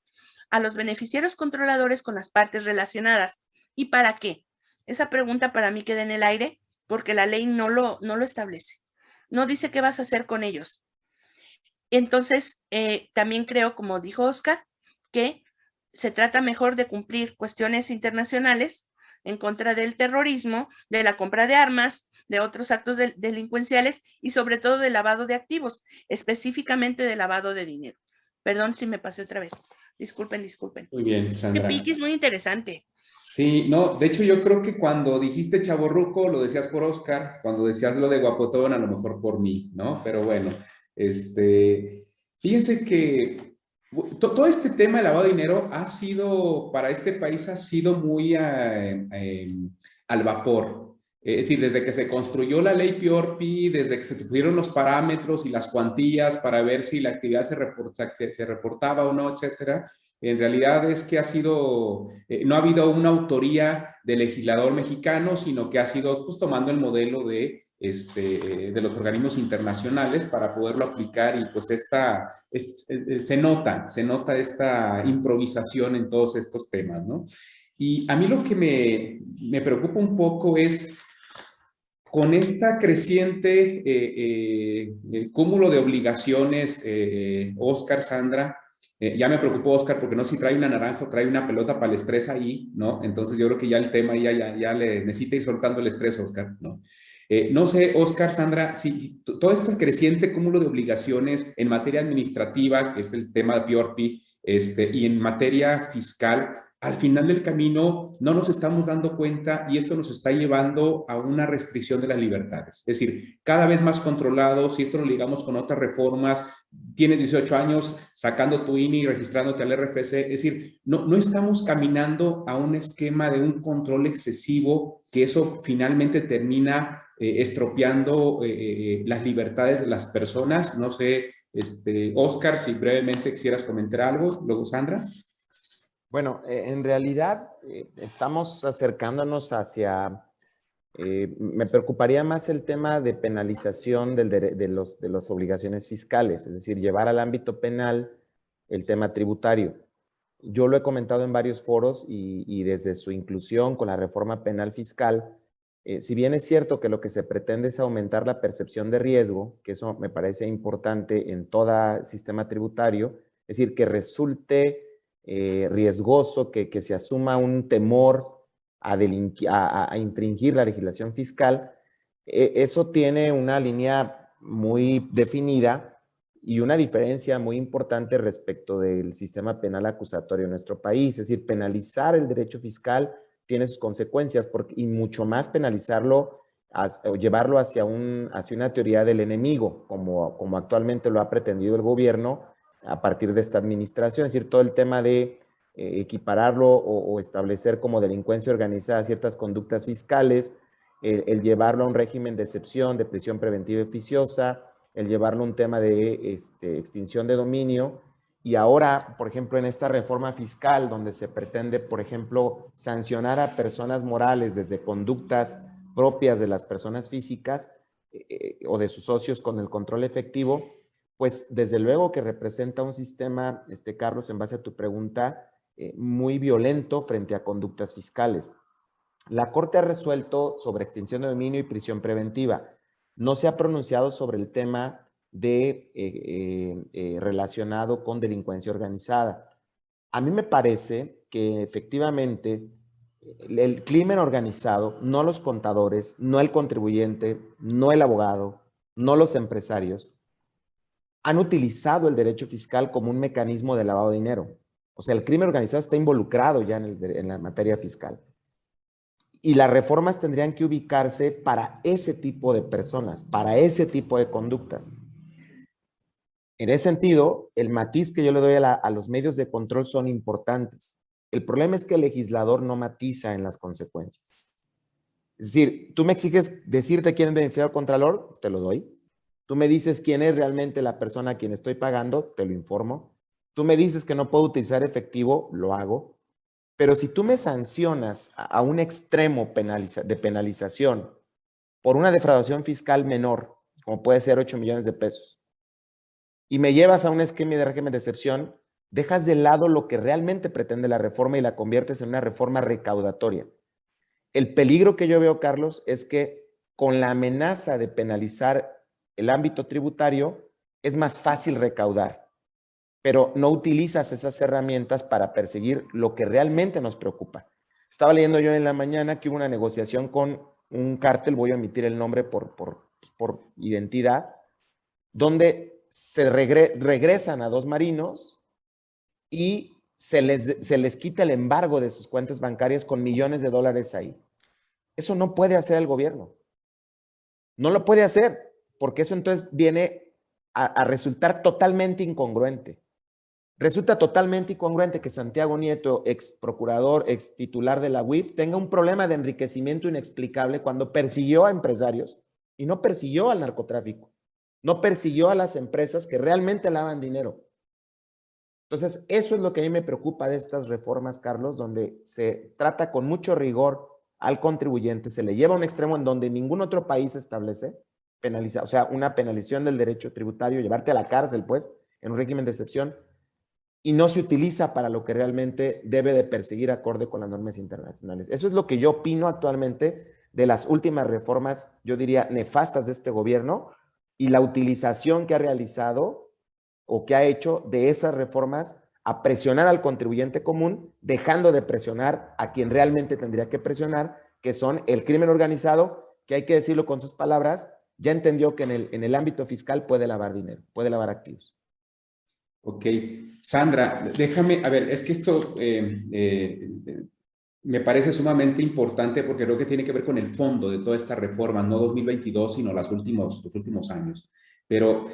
a los beneficiarios controladores con las partes relacionadas. ¿Y para qué? Esa pregunta para mí queda en el aire porque la ley no lo, no lo establece. No dice qué vas a hacer con ellos. Entonces, eh, también creo, como dijo Oscar, que se trata mejor de cumplir cuestiones internacionales en contra del terrorismo, de la compra de armas, de otros actos delincuenciales y sobre todo de lavado de activos, específicamente de lavado de dinero. Perdón si me pasé otra vez. Disculpen, disculpen. Muy bien, Sandra. Que pique es muy interesante. Sí, no, de hecho yo creo que cuando dijiste chaborruco lo decías por Oscar, cuando decías lo de guapotón a lo mejor por mí, ¿no? Pero bueno, este, fíjense que todo este tema de lavado de dinero ha sido, para este país ha sido muy eh, em, al vapor. Es decir, desde que se construyó la ley PIORPI, desde que se tuvieron los parámetros y las cuantías para ver si la actividad se, se reportaba o no, etcétera, en realidad es que ha sido, eh, no ha habido una autoría del legislador mexicano, sino que ha sido pues, tomando el modelo de, este, de los organismos internacionales para poderlo aplicar y pues esta, se nota, se nota esta improvisación en todos estos temas, ¿no? Y a mí lo que me, me preocupa un poco es con esta creciente eh, eh, cúmulo de obligaciones, Oscar, Sandra, eh, ya me preocupó Oscar porque no si trae una naranja trae una pelota para el estrés ahí, ¿no? Entonces yo creo que ya el tema ya, ya, ya le necesita ir soltando el estrés, Oscar, ¿no? Eh, no sé, Oscar, Sandra, si, todo este creciente cúmulo de obligaciones en materia administrativa, que es el tema de PIORPI, este, y en materia fiscal, al final del camino no nos estamos dando cuenta y esto nos está llevando a una restricción de las libertades. Es decir, cada vez más controlados, y esto lo ligamos con otras reformas, tienes 18 años sacando tu INI y registrándote al RFC, es decir, no, no estamos caminando a un esquema de un control excesivo que eso finalmente termina eh, estropeando eh, eh, las libertades de las personas. No sé, este, Oscar, si brevemente quisieras comentar algo, luego Sandra. Bueno, en realidad estamos acercándonos hacia, me preocuparía más el tema de penalización de, los, de las obligaciones fiscales, es decir, llevar al ámbito penal el tema tributario. Yo lo he comentado en varios foros y, desde su inclusión con la reforma penal fiscal, si bien es cierto que lo que se pretende es aumentar la percepción de riesgo, que eso me parece importante en todo sistema tributario, es decir, que resulte eh, riesgoso que, se asuma un temor a, a, infringir la legislación fiscal, e, eso tiene una línea muy definida y una diferencia muy importante respecto del sistema penal acusatorio en nuestro país. Es decir, penalizar el derecho fiscal tiene sus consecuencias porque, y mucho más penalizarlo o llevarlo hacia, un, hacia una teoría del enemigo, como, como actualmente lo ha pretendido el gobierno a partir de esta administración, es decir, todo el tema de eh, equipararlo o, establecer como delincuencia organizada ciertas conductas fiscales, el, llevarlo a un régimen de excepción, de prisión preventiva oficiosa, el llevarlo a un tema de este, extinción de dominio, y ahora, por ejemplo, en esta reforma fiscal, donde se pretende, por ejemplo, sancionar a personas morales desde conductas propias de las personas físicas eh, eh, o de sus socios con el control efectivo, pues desde luego que representa un sistema, este Carlos, en base a tu pregunta, eh, muy violento frente a conductas fiscales. La Corte ha resuelto sobre extinción de dominio y prisión preventiva. No se ha pronunciado sobre el tema de eh, relacionado con delincuencia organizada. A mí me parece que efectivamente el crimen organizado, no los contadores, no el contribuyente, no el abogado, no los empresarios, han utilizado el derecho fiscal como un mecanismo de lavado de dinero. O sea, el crimen organizado está involucrado ya en, la materia fiscal. Y las reformas tendrían que ubicarse para ese tipo de personas, para ese tipo de conductas. En ese sentido, el matiz que yo le doy a los medios de control son importantes. El problema es que el legislador no matiza en las consecuencias. Es decir, tú me exiges decirte quién es beneficiario contralor, te lo doy. Tú me dices quién es realmente la persona a quien estoy pagando, te lo informo. Tú me dices que no puedo utilizar efectivo, lo hago. Pero si tú me sancionas a un extremo de penalización por una defraudación fiscal menor, como puede ser 8 millones de pesos, y me llevas a un esquema de régimen de excepción, Dejas de lado lo que realmente pretende la reforma y la conviertes en una reforma recaudatoria. El peligro que yo veo, Carlos, es que con la amenaza de penalizar el ámbito tributario, es más fácil recaudar, pero no utilizas esas herramientas para perseguir lo que realmente nos preocupa. Estaba leyendo yo en la mañana que hubo una negociación con un cártel, voy a omitir el nombre por, por, por identidad, donde se regresan a dos marinos y se les, se les quita el embargo de sus cuentas bancarias con millones de dólares ahí. Eso no puede hacer el gobierno. No lo puede hacer, porque eso entonces viene a, a resultar totalmente incongruente. Resulta totalmente incongruente que Santiago Nieto, ex procurador, ex titular de la UIF, tenga un problema de enriquecimiento inexplicable cuando persiguió a empresarios y no persiguió al narcotráfico, no persiguió a las empresas que realmente lavan dinero. Entonces, eso es lo que a mí me preocupa de estas reformas, Carlos, donde se trata con mucho rigor al contribuyente, se le lleva a un extremo en donde ningún otro país establece penaliza, o sea, una penalización del derecho tributario, llevarte a la cárcel, pues, en un régimen de excepción, y no se utiliza para lo que realmente debe de perseguir acorde con las normas internacionales. Eso es lo que yo opino actualmente de las últimas reformas, yo diría, nefastas de este gobierno y la utilización que ha realizado o que ha hecho de esas reformas a presionar al contribuyente común, dejando de presionar a quien realmente tendría que presionar, que son el crimen organizado, que hay que decirlo con sus palabras, ya entendió que en el, en el ámbito fiscal puede lavar dinero, puede lavar activos. Ok. Sandra, déjame, a ver, es que esto eh, eh, me parece sumamente importante porque creo que tiene que ver con el fondo de toda esta reforma, no 2022, sino los últimos, los últimos años. Pero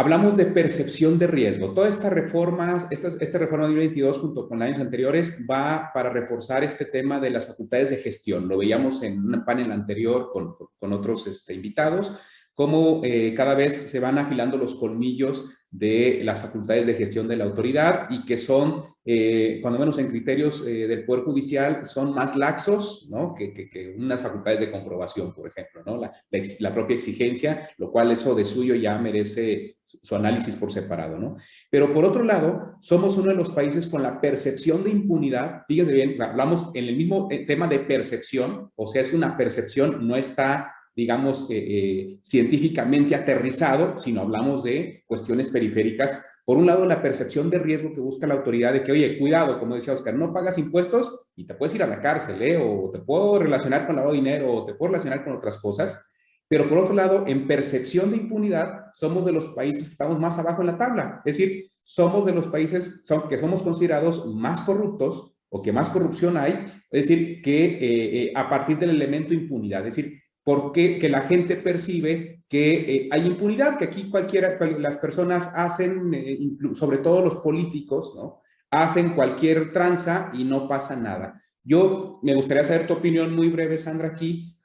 Hablamos de percepción de riesgo. Toda esta reforma, esta, esta reforma 2022 junto con años anteriores va para reforzar este tema de las facultades de gestión. Lo veíamos en un panel anterior con, con otros este, invitados, cómo eh, cada vez se van afilando los colmillos de las facultades de gestión de la autoridad y que son, eh, cuando menos en criterios eh, del Poder Judicial, son más laxos ¿no? que, que, unas facultades de comprobación, por ejemplo, ¿no? La, la, propia exigencia, lo cual eso de suyo ya merece su análisis por separado. ¿no? Pero por otro lado, somos uno de los países con la percepción de impunidad, fíjense bien, hablamos en el mismo tema de percepción, o sea, es una percepción, no está digamos, eh, eh, científicamente aterrizado, sino hablamos de cuestiones periféricas. Por un lado, la percepción de riesgo que busca la autoridad de que, oye, cuidado, como decía Oscar, no pagas impuestos y te puedes ir a la cárcel, ¿eh? o te puedo relacionar con lavado de dinero, o te puedo relacionar con otras cosas. Pero por otro lado, en percepción de impunidad, somos de los países que estamos más abajo en la tabla. Es decir, somos de los países que somos considerados más corruptos o que más corrupción hay, es decir, que a partir del elemento impunidad. Es decir, porque que la gente percibe que eh, hay impunidad, que aquí cualquiera, las personas hacen, eh, sobre todo los políticos, ¿no? Hacen cualquier tranza y no pasa nada. Yo me gustaría saber tu opinión muy breve, Sandra, aquí.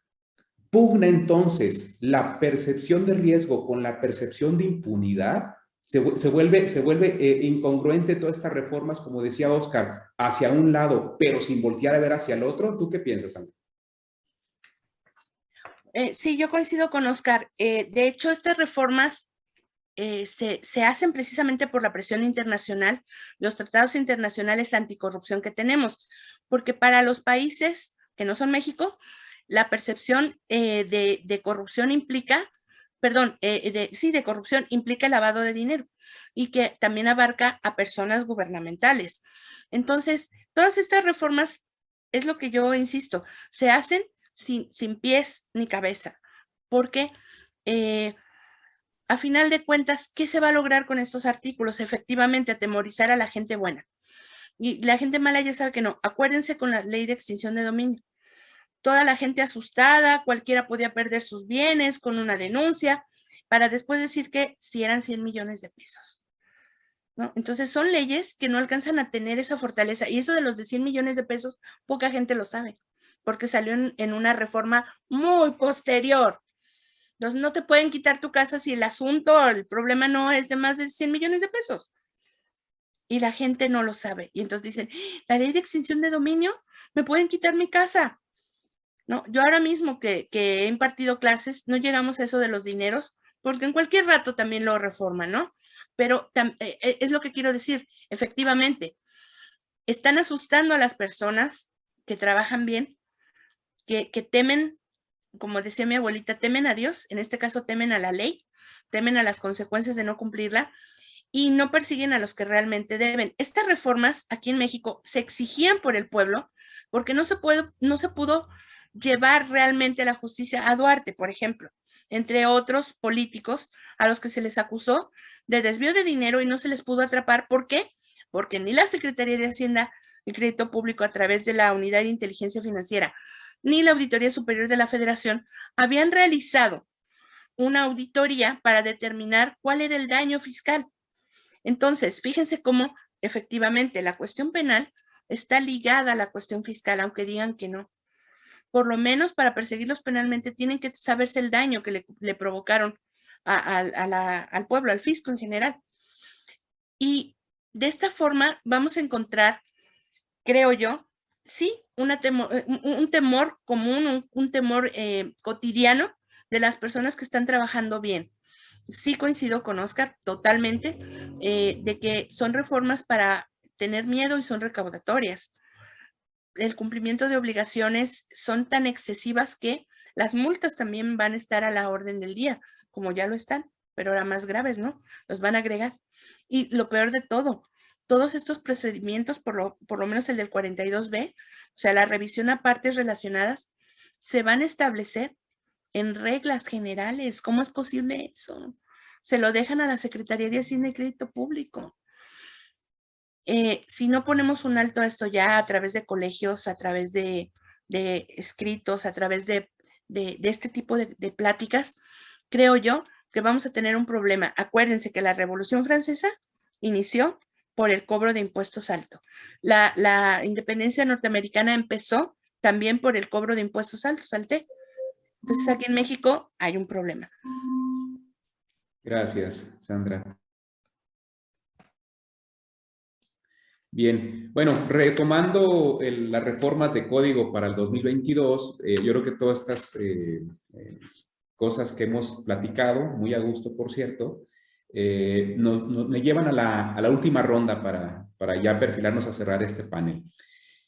¿Pugna entonces la percepción de riesgo con la percepción de impunidad? Se, vuelve, se vuelve eh, incongruente todas estas reformas, como decía Oscar, hacia un lado, pero sin voltear a ver hacia el otro. ¿Tú qué piensas, Sandra? Eh, sí, yo coincido con Oscar. Eh, de hecho, estas reformas se, se, hacen precisamente por la presión internacional, los tratados internacionales anticorrupción que tenemos, porque para los países que no son México, la percepción de, de, corrupción implica, perdón, sí, de corrupción implica lavado de dinero y que también abarca a personas gubernamentales. Entonces, todas estas reformas, es lo que yo insisto, se hacen sin, pies ni cabeza, porque eh, a final de cuentas, ¿qué se va a lograr con estos artículos? Efectivamente, atemorizar a la gente buena. Y la gente mala ya sabe que no. Acuérdense con la ley de extinción de dominio. Toda la gente asustada, cualquiera podía perder sus bienes con una denuncia, para después decir que si eran 100 millones de pesos. Entonces son leyes que no alcanzan a tener esa fortaleza. Y eso de los de 100 millones de pesos, poca gente lo sabe porque salió en, una reforma muy posterior. Entonces, no te pueden quitar tu casa si el asunto, el problema no es de más de 100 millones de pesos. Y la gente no lo sabe. Y entonces dicen, la ley de extinción de dominio, me pueden quitar mi casa. No, yo ahora mismo que, he impartido clases, no llegamos a eso de los dineros, porque en cualquier rato también lo reforman, ¿no? Pero eh, eh, es lo que quiero decir, efectivamente, están asustando a las personas que trabajan bien que, temen, como decía mi abuelita, temen a Dios, en este caso temen a la ley, temen a las consecuencias de no cumplirla y no persiguen a los que realmente deben. Estas reformas aquí en México se exigían por el pueblo porque no se, puede, no se pudo llevar realmente la justicia a Duarte, por ejemplo, entre otros políticos a los que se les acusó de desvío de dinero y no se les pudo atrapar. ¿Por qué? Porque ni la Secretaría de Hacienda y Crédito Público a través de la Unidad de Inteligencia Financiera ni la Auditoría Superior de la Federación habían realizado una auditoría para determinar cuál era el daño fiscal. Entonces, fíjense cómo efectivamente la cuestión penal está ligada a la cuestión fiscal, aunque digan que no. Por lo menos para perseguirlos penalmente tienen que saberse el daño que le, provocaron al pueblo, al fisco en general. Y de esta forma vamos a encontrar, creo yo, sí, eh, un temor común, un, temor eh, cotidiano de las personas que están trabajando bien. Sí coincido con Oscar totalmente eh, de que son reformas para tener miedo y son recaudatorias. El cumplimiento de obligaciones son tan excesivas que las multas también van a estar a la orden del día, como ya lo están, pero ahora más graves, ¿no? Los van a agregar. Y lo peor de todo, todos estos procedimientos, por lo, por lo menos el del 42B, o sea, la revisión a partes relacionadas, se van a establecer en reglas generales. ¿Cómo es posible eso? Se lo dejan a la Secretaría de Hacienda y Crédito Público. Eh, si no ponemos un alto a esto ya a través de colegios, a través de, escritos, a través de, de este tipo de, pláticas, creo yo que vamos a tener un problema. Acuérdense que la Revolución Francesa inició por el cobro de impuestos alto. La, independencia norteamericana empezó también por el cobro de impuestos altos al Entonces aquí en México hay un problema. Gracias, Sandra. Bien, bueno, retomando las reformas de código para el 2022, eh, yo creo que todas estas eh, eh, cosas que hemos platicado, muy a gusto, por cierto, eh, nos, llevan a la, última ronda para, para, ya perfilarnos a cerrar este panel.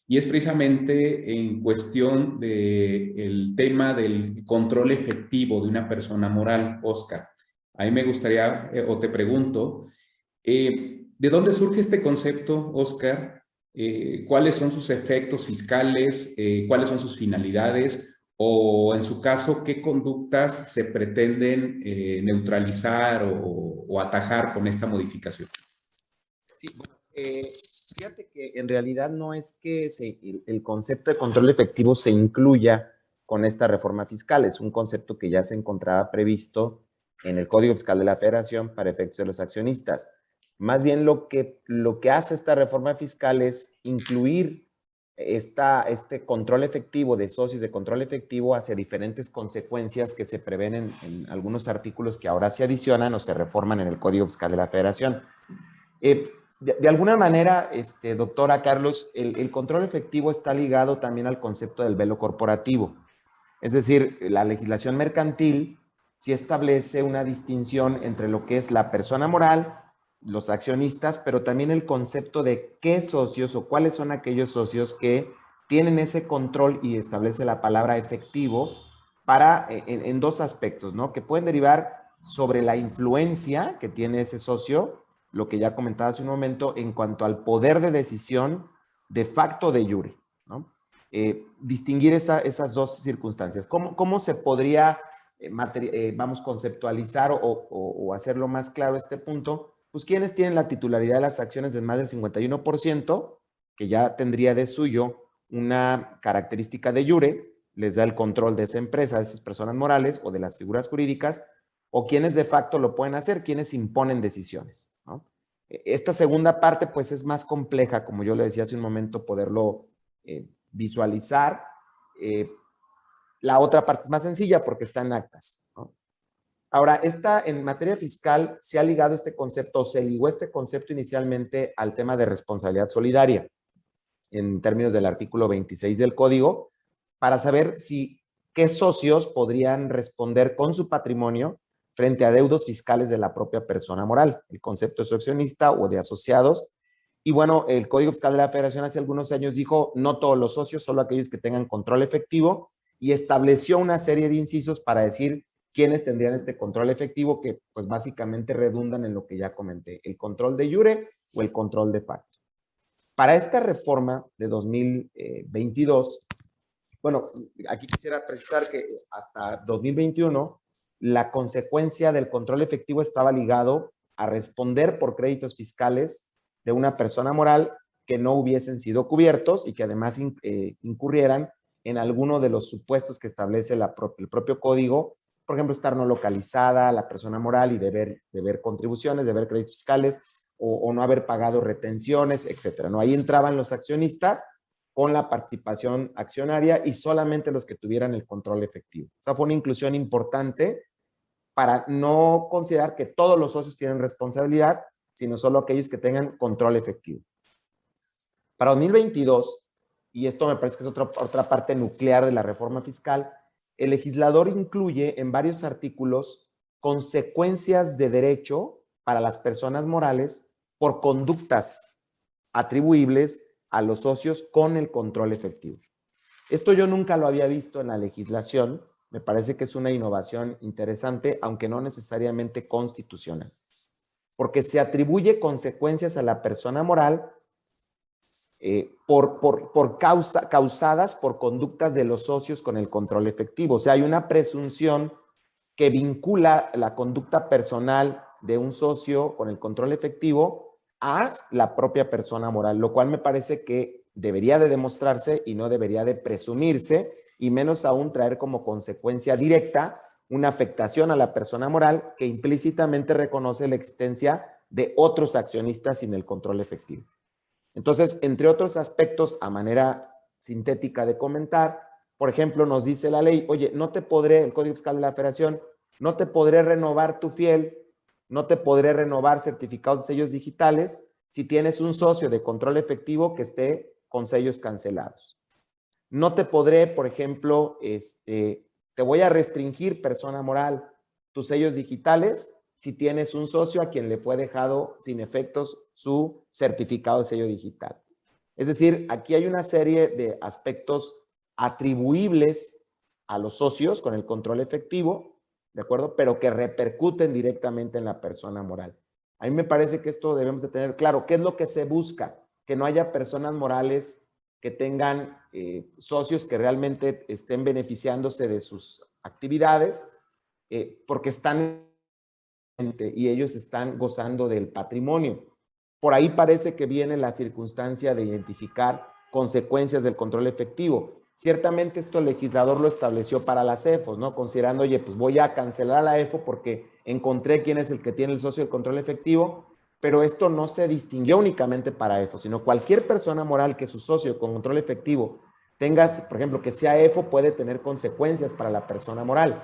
Y es precisamente en cuestión del tema del control efectivo de una persona moral, Oscar. Ahí me gustaría, eh, o te pregunto, eh, ¿de dónde surge este concepto, Oscar? ¿Cuáles son sus efectos fiscales? ¿Cuáles son sus finalidades? O en su caso, qué conductas se pretenden neutralizar o, o atajar con esta modificación? Sí, bueno, eh, fíjate que en realidad no es que el, concepto de control efectivo se incluya con esta reforma fiscal. Es un concepto que ya se encontraba previsto en el Código Fiscal de la Federación para efectos de los accionistas. Más bien lo que, lo que hace esta reforma fiscal es incluir esta, este control efectivo de socios de control efectivo hacia diferentes consecuencias que se prevén en, algunos artículos que ahora se adicionan o se reforman en el Código Fiscal de la Federación. Eh, de, alguna manera, este, doctora Carlos, el, el, control efectivo está ligado también al concepto del velo corporativo. Es decir, la legislación mercantil sí establece una distinción entre lo que es la persona moral, los accionistas, pero también el concepto de qué socios o cuáles son aquellos socios que tienen ese control y establece la palabra efectivo para eh, en, dos aspectos, ¿no? Que pueden derivar sobre la influencia que tiene ese socio, lo que ya comentaba hace un momento, en cuanto al poder de decisión de facto de jure, ¿no? Eh, distinguir esas dos circunstancias. ¿Cómo, cómo se podría, eh, vamos, conceptualizar o, o hacerlo más claro este punto? Pues quienes tienen la titularidad de las acciones de más del 51%, que ya tendría de suyo una característica de jure, les da el control de esa empresa, de esas personas morales o de las figuras jurídicas, o quienes de facto lo pueden hacer, quienes imponen decisiones. E, esta segunda parte pues es más compleja, como yo le decía hace un momento, poderlo eh, visualizar. Eh, la otra parte es más sencilla porque está en actas. Ahora, esta, en materia fiscal se ha ligado este concepto, o se ligó este concepto inicialmente al tema de responsabilidad solidaria, en términos del artículo 26 del código, para saber si qué socios podrían responder con su patrimonio frente a deudos fiscales de la propia persona moral, el concepto de accionista o de asociados. Y bueno, el Código Fiscal de la Federación hace algunos años dijo, no todos los socios, solo aquellos que tengan control efectivo, y estableció una serie de incisos para decir ¿Quiénes tendrían este control efectivo que pues básicamente redundan en lo que ya comenté, el control de jure o el control de facto. Para esta reforma de 2022, bueno, aquí quisiera precisar que hasta 2021 la consecuencia del control efectivo estaba ligado a responder por créditos fiscales de una persona moral que no hubiesen sido cubiertos y que además eh, incurrieran en alguno de los supuestos que establece el propio código por ejemplo, estar no localizada la persona moral y deber, deber contribuciones, deber créditos fiscales o, no haber pagado retenciones, etcétera. ¿no? Ahí entraban los accionistas con la participación accionaria y solamente los que tuvieran el control efectivo. Esa fue una inclusión importante para no considerar que todos los socios tienen responsabilidad, sino solo aquellos que tengan control efectivo. Para 2022, y esto me parece que es otra, otra parte nuclear de la reforma fiscal, el legislador incluye en varios artículos consecuencias de derecho para las personas morales por conductas atribuibles a los socios con el control efectivo. Esto yo nunca lo había visto en la legislación, me parece que es una innovación interesante, aunque no necesariamente constitucional, porque se atribuye consecuencias a la persona moral eh, por, por, causa, causadas por conductas de los socios con el control efectivo. O sea, hay una presunción que vincula la conducta personal de un socio con el control efectivo a la propia persona moral, lo cual me parece que debería de demostrarse y no debería de presumirse, y menos aún traer como consecuencia directa una afectación a la persona moral que implícitamente reconoce la existencia de otros accionistas sin el control efectivo. Entonces, entre otros aspectos, a manera sintética de comentar, por ejemplo, nos dice la ley, oye, no te podré, el Código Fiscal de la Federación, no te podré renovar tu fiel, no te podré renovar certificados de sellos digitales si tienes un socio de control efectivo que esté con sellos cancelados. No te podré, por ejemplo, este, te voy a restringir persona moral tus sellos digitales si tienes un socio a quien le fue dejado sin efectos su certificado de sello digital. Es decir, aquí hay una serie de aspectos atribuibles a los socios con el control efectivo, ¿de acuerdo? Pero que repercuten directamente en la persona moral. A mí me parece que esto debemos de tener claro. ¿Qué es lo que se busca? Que no haya personas morales que tengan eh, socios que realmente estén beneficiándose de sus actividades eh, porque están y ellos están gozando del patrimonio. Por ahí parece que viene la circunstancia de identificar consecuencias del control efectivo. Ciertamente esto el legislador lo estableció para las EFOs, ¿no? Considerando, oye, pues voy a cancelar la EFO porque encontré quién es el que tiene el socio de control efectivo, pero esto no se distinguió únicamente para EFO, sino cualquier persona moral que su socio con control efectivo tengas, por ejemplo, que sea EFO puede tener consecuencias para la persona moral.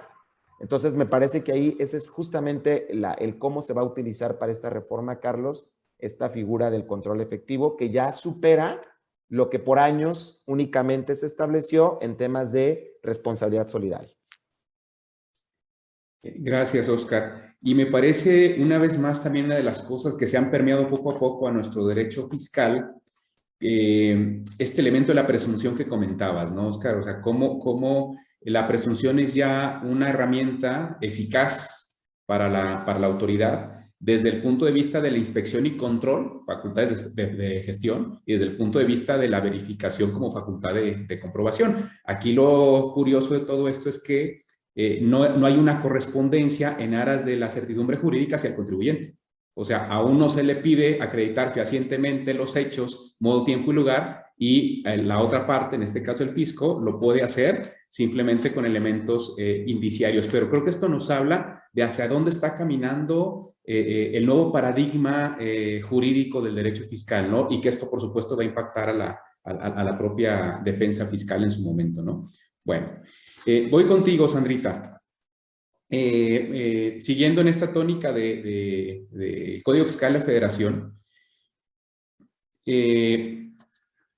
Entonces, me parece que ahí ese es justamente el cómo se va a utilizar para esta reforma, Carlos, esta figura del control efectivo que ya supera lo que por años únicamente se estableció en temas de responsabilidad solidaria. Gracias, Oscar. Y me parece una vez más también una de las cosas que se han permeado poco a poco a nuestro derecho fiscal, eh, este elemento de la presunción que comentabas, ¿no, Oscar? O sea, cómo, cómo la presunción es ya una herramienta eficaz para la, para la autoridad desde el punto de vista de la inspección y control, facultades de, gestión, y desde el punto de vista de la verificación como facultad de, comprobación. Aquí lo curioso de todo esto es que eh, no, no, hay una correspondencia en aras de la certidumbre jurídica hacia el contribuyente. O sea, a uno se le pide acreditar fehacientemente los hechos, modo, tiempo y lugar, y eh, la otra parte, en este caso el fisco, lo puede hacer simplemente con elementos eh, indiciarios. Pero creo que esto nos habla de hacia dónde está caminando eh, el nuevo paradigma jurídico del derecho fiscal, ¿no? Y que esto, por supuesto, va a impactar a la, a, la propia defensa fiscal en su momento, ¿no? Bueno, voy contigo, Sandrita. siguiendo en esta tónica del de, de, Código Fiscal de la Federación,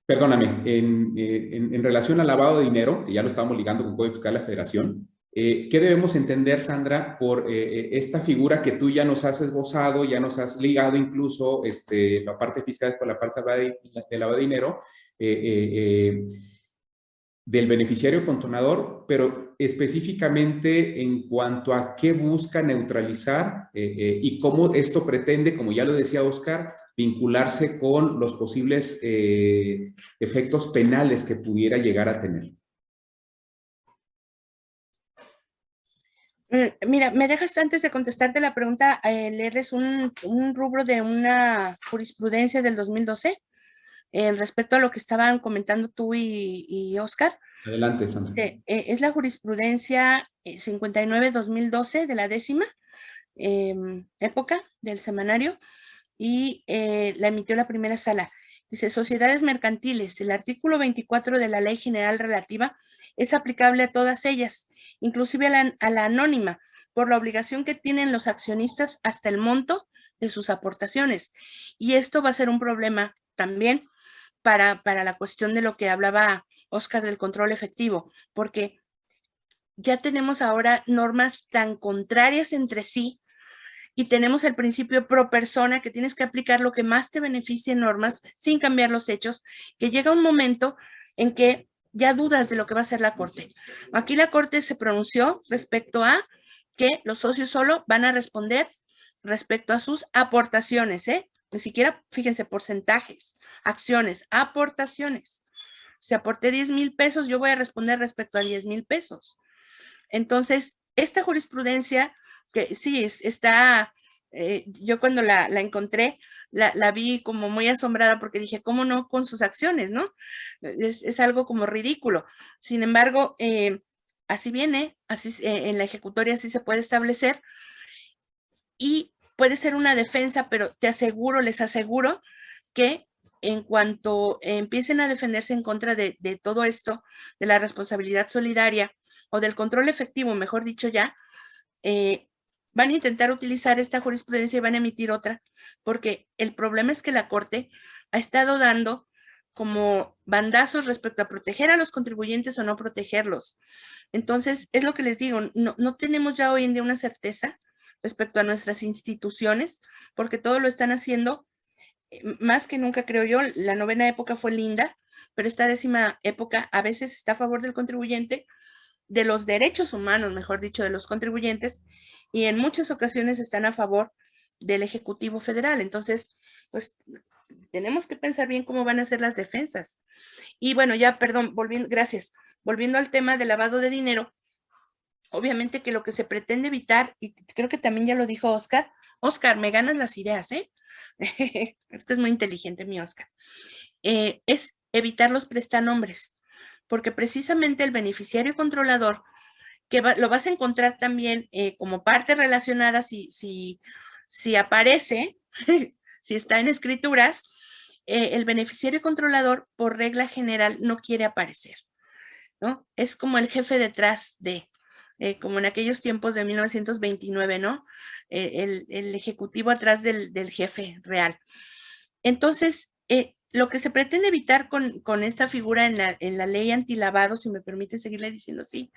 perdóname, en, en, en, relación al lavado de dinero, que ya lo estamos ligando con Código Fiscal de la Federación, eh, ¿Qué debemos entender, Sandra, por eh, eh, esta figura que tú ya nos has esbozado, ya nos has ligado incluso este, la parte fiscal con la parte de lavado de dinero del beneficiario contonador, pero específicamente en cuanto a qué busca neutralizar y cómo esto pretende, como ya lo decía Oscar, vincularse con los posibles efectos penales que pudiera llegar a tener? Mm, mira, me dejas antes de contestarte la pregunta, eh, leerles un, rubro de una jurisprudencia del 2012 eh, respecto a lo que estaban comentando tú y, Oscar. Adelante, Sandra. Eh, es la jurisprudencia 59-2012 de la décima em, época del semanario y la emitió la primera sala. Dice, sociedades mercantiles, el artículo 24 de la Ley General Relativa es aplicable a todas ellas, inclusive a la, anónima, por la obligación que tienen los accionistas hasta el monto de sus aportaciones. Y esto va a ser un problema también para, para la cuestión de lo que hablaba Oscar del control efectivo, porque ya tenemos ahora normas tan contrarias entre sí y tenemos el principio pro persona que tienes que aplicar lo que más te beneficie en normas sin cambiar los hechos, que llega un momento en que ya dudas de lo que va a hacer la Corte. Aquí la Corte se pronunció respecto a que los socios solo van a responder respecto a sus aportaciones, ¿eh? Ni siquiera, fíjense, porcentajes, acciones, aportaciones. Si aporté 10 mil pesos, yo voy a responder respecto a 10 mil pesos. Entonces, esta jurisprudencia que sí, está, eh, yo cuando la, encontré, la, vi como muy asombrada porque dije, ¿cómo no con sus acciones, no? Es, algo como ridículo. Sin embargo, eh, así viene, así eh, en la ejecutoria así se puede establecer y puede ser una defensa, pero te aseguro, les aseguro que en cuanto empiecen a defenderse en contra de, de todo esto, de la responsabilidad solidaria o del control efectivo, mejor dicho ya, eh, van a intentar utilizar esta jurisprudencia y van a emitir otra, porque el problema es que la Corte ha estado dando como bandazos respecto a proteger a los contribuyentes o no protegerlos. Entonces, es lo que les digo, no, tenemos ya hoy en día una certeza respecto a nuestras instituciones, porque todo lo están haciendo eh, más que nunca, creo yo. La novena época fue linda, pero esta décima época a veces está a favor del contribuyente, de los derechos humanos, mejor dicho, de los contribuyentes, y en muchas ocasiones están a favor del Ejecutivo Federal. Entonces, pues tenemos que pensar bien cómo van a ser las defensas. Y bueno, ya, perdón, volviendo, gracias. Volviendo al tema del lavado de dinero, obviamente que lo que se pretende evitar, y creo que también ya lo dijo Oscar, Oscar, me ganas las ideas, ¿eh? Esto es muy inteligente, mi Oscar. Eh, es evitar los prestanombres porque precisamente el beneficiario controlador, que lo vas a encontrar también eh, como parte relacionada si, si, si aparece, si está en escrituras, eh, el beneficiario controlador por regla general no quiere aparecer, ¿no? Es como el jefe detrás de, eh, como en aquellos tiempos de 1929, ¿no? el, ejecutivo atrás del, del jefe real. Entonces, eh, lo que se pretende evitar con, esta figura en la, en la, ley antilavado, si me permite seguirle diciendo así,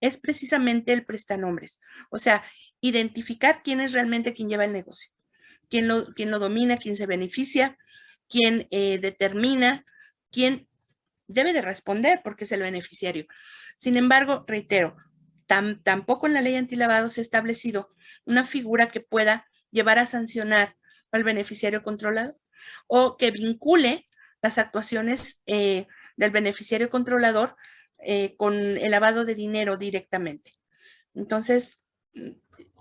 es precisamente el prestanombres. O sea, identificar quién es realmente quien lleva el negocio, quién lo, quién lo domina, quién se beneficia, quién eh, determina, quién debe de responder porque es el beneficiario. Sin embargo, reitero, tampoco en la ley antilavado se ha establecido una figura que pueda llevar a sancionar al beneficiario controlado o que vincule las actuaciones eh, del beneficiario controlador eh, con el lavado de dinero directamente. Entonces,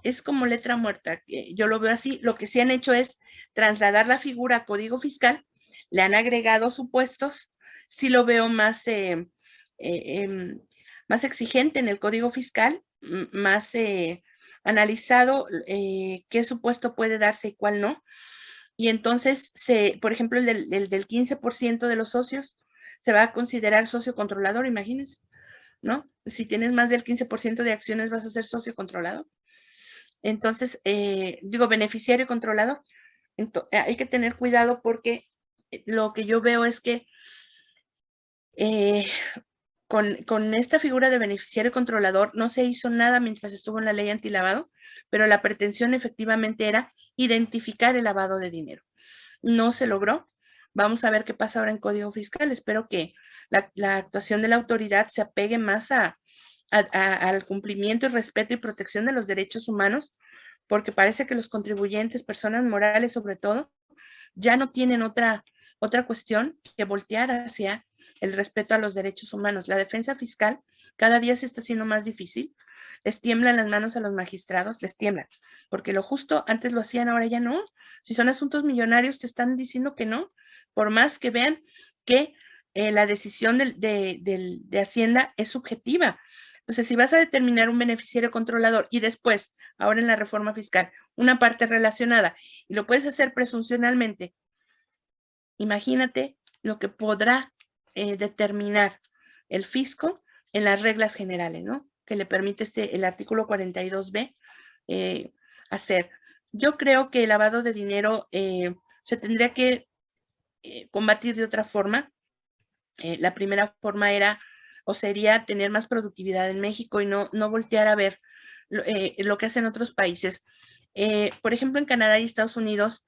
es como letra muerta. Yo lo veo así. Lo que sí han hecho es trasladar la figura a código fiscal, le han agregado supuestos. Sí lo veo más, eh, em, más exigente en el código fiscal, más analizado qué supuesto puede darse y cuál no. Y entonces, por ejemplo, el del, del 15% de los socios se va a considerar socio controlador, imagínense, ¿no? Si tienes más del 15% de acciones vas a ser socio controlador. Entonces, eh, digo, beneficiario controlador. Entonces, hay que tener cuidado porque eh, lo que yo veo es que eh, con, esta figura de beneficiario controlador no se hizo nada mientras estuvo en la ley antilavado, pero la pretensión efectivamente era identificar el lavado de dinero. No se logró. Vamos a ver qué pasa ahora en Código Fiscal. Espero que la, actuación de la autoridad se apegue más a, al cumplimiento y respeto y protección de los derechos humanos, porque parece que los contribuyentes, personas morales sobre todo, ya no tienen otra, otra cuestión que voltear hacia el respeto a los derechos humanos. La defensa fiscal cada día se está haciendo más difícil. Les tiemblan las manos a los magistrados, les tiemblan, porque lo justo antes lo hacían, ahora ya no. Si son asuntos millonarios, te están diciendo que no, por más que vean que eh, la decisión de, de Hacienda es subjetiva. Entonces, si vas a determinar un beneficiario controlador y después, ahora en la reforma fiscal, una parte relacionada y lo puedes hacer presuncionalmente, imagínate lo que podrá eh, determinar el fisco en las reglas generales, ¿no? Que le permite este, el artículo 42b eh, hacer. Yo creo que el lavado de dinero se tendría que combatir de otra forma. la primera forma era o sería tener más productividad en México y no, no voltear a ver lo, que hacen otros países. por ejemplo, en Canadá y Estados Unidos,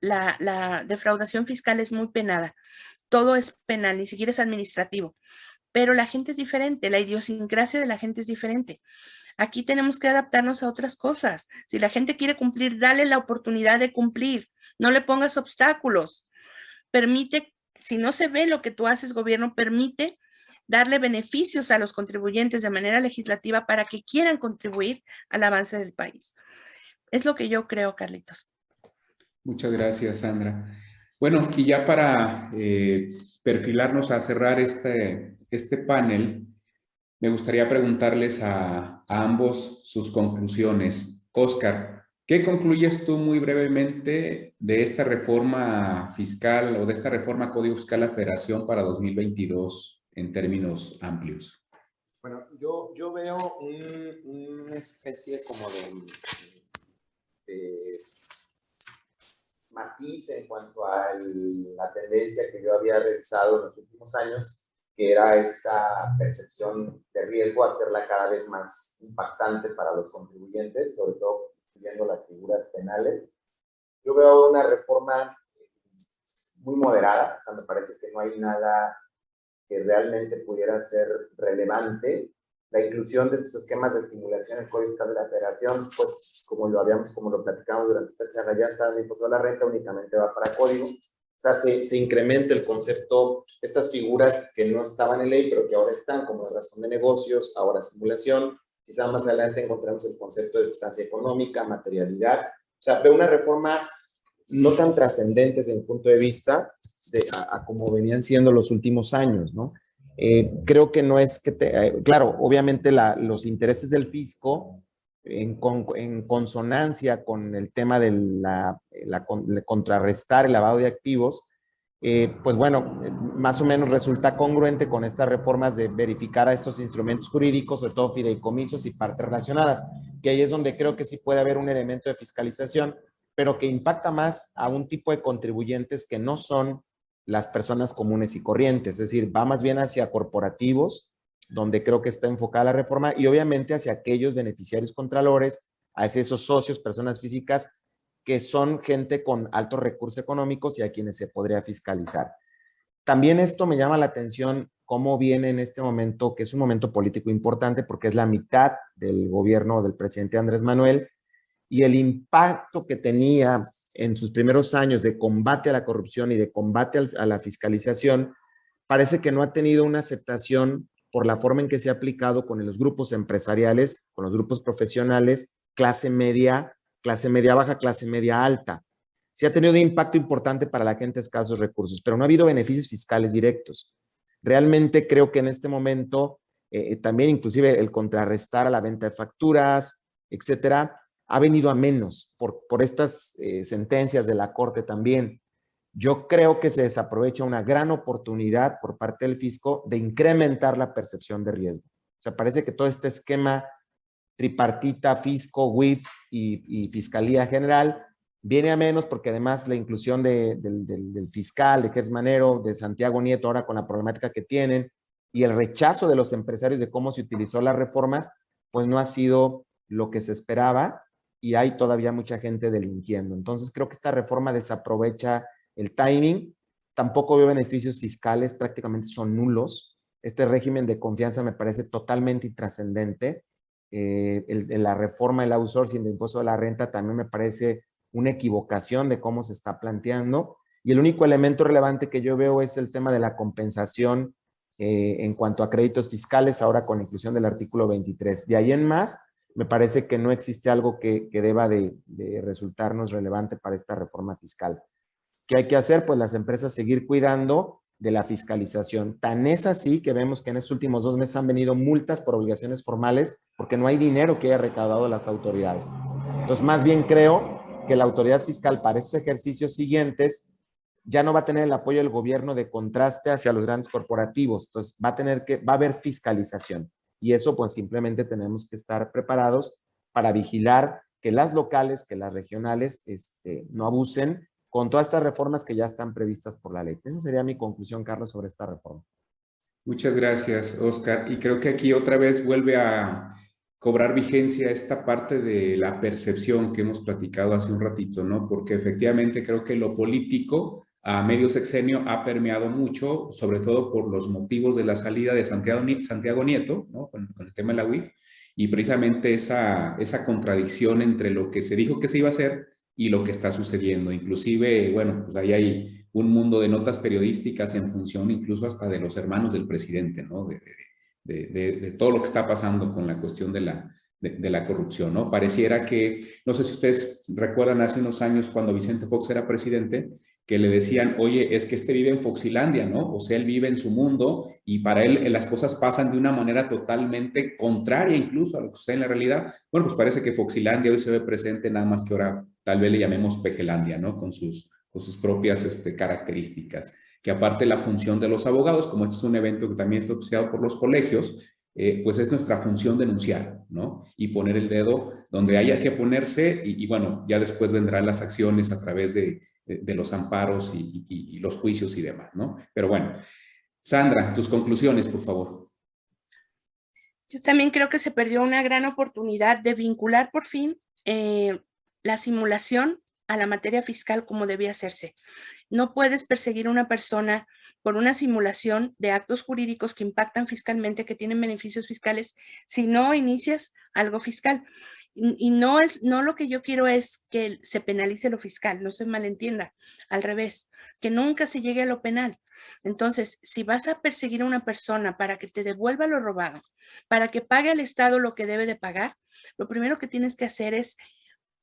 la, la, defraudación fiscal es muy penada todo es penal, ni siquiera es administrativo. Pero la gente es diferente, la idiosincrasia de la gente es diferente. Aquí tenemos que adaptarnos a otras cosas. Si la gente quiere cumplir, dale la oportunidad de cumplir. No le pongas obstáculos. Permite, si no se ve lo que tú haces, gobierno, permite darle beneficios a los contribuyentes de manera legislativa para que quieran contribuir al avance del país. Es lo que yo creo, Carlitos. Muchas gracias, Sandra. Bueno, y ya para eh, perfilarnos a cerrar este, este panel, me gustaría preguntarles a, ambos sus conclusiones. Oscar, ¿qué concluyes tú muy brevemente de esta reforma fiscal o de esta reforma Código Fiscal a Federación para 2022 en términos amplios? Bueno, yo, yo veo una especie como de matiz en cuanto a la tendencia que yo había realizado en los últimos años, que era esta percepción de riesgo, hacerla cada vez más impactante para los contribuyentes, sobre todo incluyendo las figuras penales. Yo veo una reforma muy moderada, o sea, me parece que no hay nada que realmente pudiera ser relevante la inclusión de estos esquemas de simulación en el Código de la Federación, pues como lo habíamos, como lo platicamos durante esta charla, ya está el impuesto a la renta, únicamente va para código. O sea, se, se, incrementa el concepto, estas figuras que no estaban en ley, pero que ahora están, como razón de negocios, ahora simulación. Quizá más adelante encontremos el concepto de sustancia económica, materialidad. O sea, veo una reforma no tan trascendente desde mi punto de vista de, a, a como venían siendo los últimos años, ¿no? Eh, creo que no es que, te, eh, claro, obviamente los intereses del fisco en, consonancia con el tema de la, contrarrestar el lavado de activos, eh, pues bueno, más o menos resulta congruente con estas reformas de verificar a estos instrumentos jurídicos, sobre todo fideicomisos y partes relacionadas, que ahí es donde creo que sí puede haber un elemento de fiscalización, pero que impacta más a un tipo de contribuyentes que no son las personas comunes y corrientes, es decir, va más bien hacia corporativos, donde creo que está enfocada la reforma, y obviamente hacia aquellos beneficiarios contralores, hacia esos socios, personas físicas, que son gente con altos recursos económicos y a quienes se podría fiscalizar. También esto me llama la atención cómo viene en este momento, que es un momento político importante porque es la mitad del gobierno del presidente Andrés Manuel y el impacto que tenía en sus primeros años de combate a la corrupción y de combate a la fiscalización, parece que no ha tenido una aceptación por la forma en que se ha aplicado con los grupos empresariales, con los grupos profesionales, clase media, clase media baja, clase media alta. Sí ha tenido un impacto importante para la gente escasos recursos, pero no ha habido beneficios fiscales directos. Realmente creo que en este momento, eh, también inclusive el contrarrestar a la venta de facturas, etcétera, ha venido a menos por, por estas eh, sentencias de la Corte también. Yo creo que se desaprovecha una gran oportunidad por parte del fisco de incrementar la percepción de riesgo. O sea, parece que todo este esquema tripartita, fisco, WIF y, Fiscalía General viene a menos porque además la inclusión del, del, fiscal, de Gers Manero, de Santiago Nieto, ahora con la problemática que tienen, y el rechazo de los empresarios de cómo se utilizó las reformas, pues no ha sido lo que se esperaba y hay todavía mucha gente delinquiendo. Entonces creo que esta reforma desaprovecha el timing, tampoco veo beneficios fiscales, prácticamente son nulos. Este régimen de confianza me parece totalmente intrascendente. Eh, la reforma del outsourcing de impuesto de la renta también me parece una equivocación de cómo se está planteando. Y el único elemento relevante que yo veo es el tema de la compensación eh, en cuanto a créditos fiscales, ahora con inclusión del artículo 23. De ahí en más, me parece que no existe algo que, deba de, resultarnos relevante para esta reforma fiscal. ¿Qué hay que hacer? Pues las empresas seguir cuidando de la fiscalización. Tan es así que vemos que en estos últimos dos meses han venido multas por obligaciones formales porque no hay dinero que haya recaudado las autoridades. Entonces, más bien creo que la autoridad fiscal para estos ejercicios siguientes ya no va a tener el apoyo del gobierno de contraste hacia los grandes corporativos. Entonces, va a tener que, va a haber fiscalización. Y eso pues simplemente tenemos que estar preparados para vigilar que las locales, que las regionales este, no abusen con todas estas reformas que ya están previstas por la ley. Esa sería mi conclusión, Carlos, sobre esta reforma. Muchas gracias, Oscar. Y creo que aquí otra vez vuelve a cobrar vigencia esta parte de la percepción que hemos platicado hace un ratito, ¿no? Porque efectivamente creo que lo político a medio sexenio ha permeado mucho, sobre todo por los motivos de la salida de Santiago, Nieto, ¿no? con, el tema de la UIF, y precisamente esa, esa contradicción entre lo que se dijo que se iba a hacer y lo que está sucediendo. Inclusive, bueno, pues ahí hay un mundo de notas periodísticas en función incluso hasta de los hermanos del presidente, ¿no? De, todo lo que está pasando con la cuestión de la, de, la corrupción, ¿no? Pareciera que, no sé si ustedes recuerdan hace unos años cuando Vicente Fox era presidente, que le decían, oye, es que este vive en Foxilandia, ¿no? O sea, él vive en su mundo y para él eh, las cosas pasan de una manera totalmente contraria incluso a lo que sucede en la realidad. Bueno, pues parece que Foxilandia hoy se ve presente nada más que ahora tal vez le llamemos Pejelandia, ¿no? Con sus, con sus propias este, características. Que aparte la función de los abogados, como este es un evento que también está auspiciado por los colegios, eh, pues es nuestra función denunciar, ¿no? Y poner el dedo donde haya que ponerse y bueno, ya después vendrán las acciones a través de de, los amparos y, los juicios y demás, ¿no? Pero bueno, Sandra, tus conclusiones, por favor. Yo también creo que se perdió una gran oportunidad de vincular por fin eh, la simulación a la materia fiscal como debía hacerse. No puedes perseguir a una persona por una simulación de actos jurídicos que impactan fiscalmente, que tienen beneficios fiscales, si no inicias algo fiscal. Y no es, no lo que yo quiero es que se penalice lo fiscal, no se malentienda, al revés, que nunca se llegue a lo penal. Entonces, si vas a perseguir a una persona para que te devuelva lo robado, para que pague al Estado lo que debe de pagar, lo primero que tienes que hacer es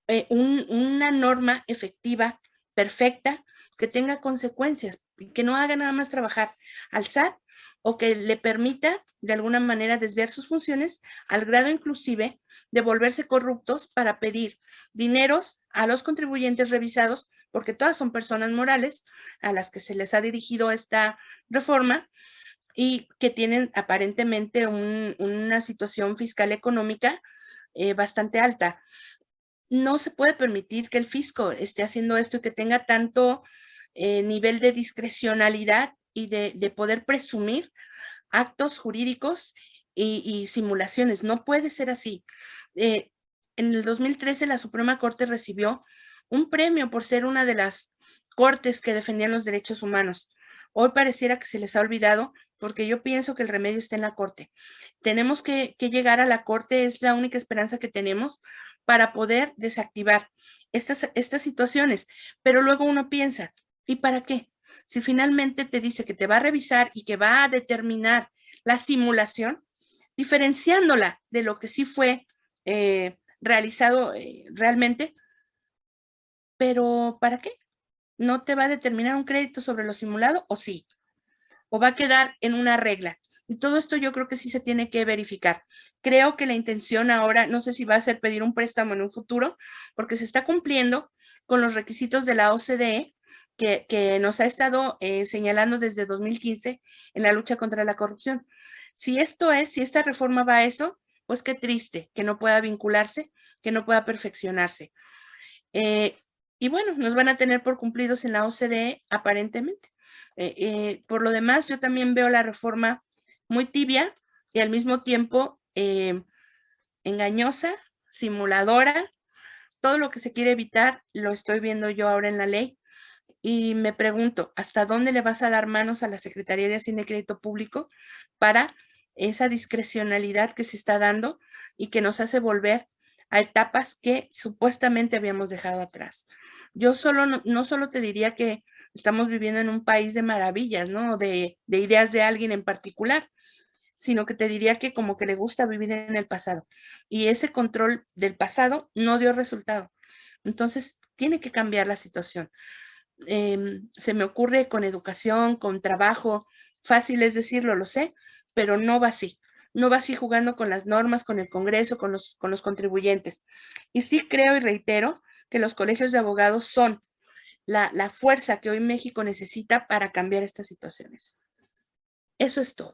eh, una norma efectiva, perfecta, que tenga consecuencias, que no haga nada más trabajar al SAT o que le permita de alguna manera desviar sus funciones al grado inclusive de volverse corruptos para pedir dineros a los contribuyentes revisados, porque todas son personas morales a las que se les ha dirigido esta reforma y que tienen aparentemente una situación fiscal económica eh, bastante alta. No se puede permitir que el fisco esté haciendo esto y que tenga tanto eh, nivel de discrecionalidad y de, poder presumir actos jurídicos y, simulaciones. No puede ser así. Eh, en el 2013 la Suprema Corte recibió un premio por ser una de las cortes que defendían los derechos humanos. Hoy pareciera que se les ha olvidado porque yo pienso que el remedio está en la corte. Tenemos que, llegar a la corte, es la única esperanza que tenemos para poder desactivar estas, estas situaciones. Pero luego uno piensa, ¿y para qué? Si finalmente te dice que te va a revisar y que va a determinar la simulación, diferenciándola de lo que sí fue eh, realizado eh, realmente, pero ¿para qué? ¿No te va a determinar un crédito sobre lo simulado o sí? ¿O va a quedar en una regla? Y todo esto yo creo que sí se tiene que verificar. Creo que la intención ahora, no sé si va a ser pedir un préstamo en un futuro, porque se está cumpliendo con los requisitos de la OCDE que, nos ha estado eh, señalando desde 2015 en la lucha contra la corrupción. Si esto es, si esta reforma va a eso, pues qué triste que no pueda vincularse, que no pueda perfeccionarse. Eh, y bueno, nos van a tener por cumplidos en la OCDE aparentemente. Eh, por lo demás, yo también veo la reforma muy tibia y al mismo tiempo engañosa, simuladora. Todo lo que se quiere evitar lo estoy viendo yo ahora en la ley y me pregunto, ¿hasta dónde le vas a dar manos a la Secretaría de Hacienda y Crédito Público para esa discrecionalidad que se está dando y que nos hace volver a etapas que supuestamente habíamos dejado atrás? Yo solo no, solo te diría que estamos viviendo en un país de maravillas, ¿no? De, de ideas de alguien en particular, sino que te diría que como que le gusta vivir en el pasado. Y ese control del pasado no dio resultado. Entonces, tiene que cambiar la situación. Em, se me ocurre con educación, con trabajo, fácil es decirlo, lo sé, pero no va así. No va así jugando con las normas, con el Congreso, con los, con los contribuyentes. Y sí creo y reitero que los colegios de abogados son la, la fuerza que hoy México necesita para cambiar estas situaciones. Eso es todo.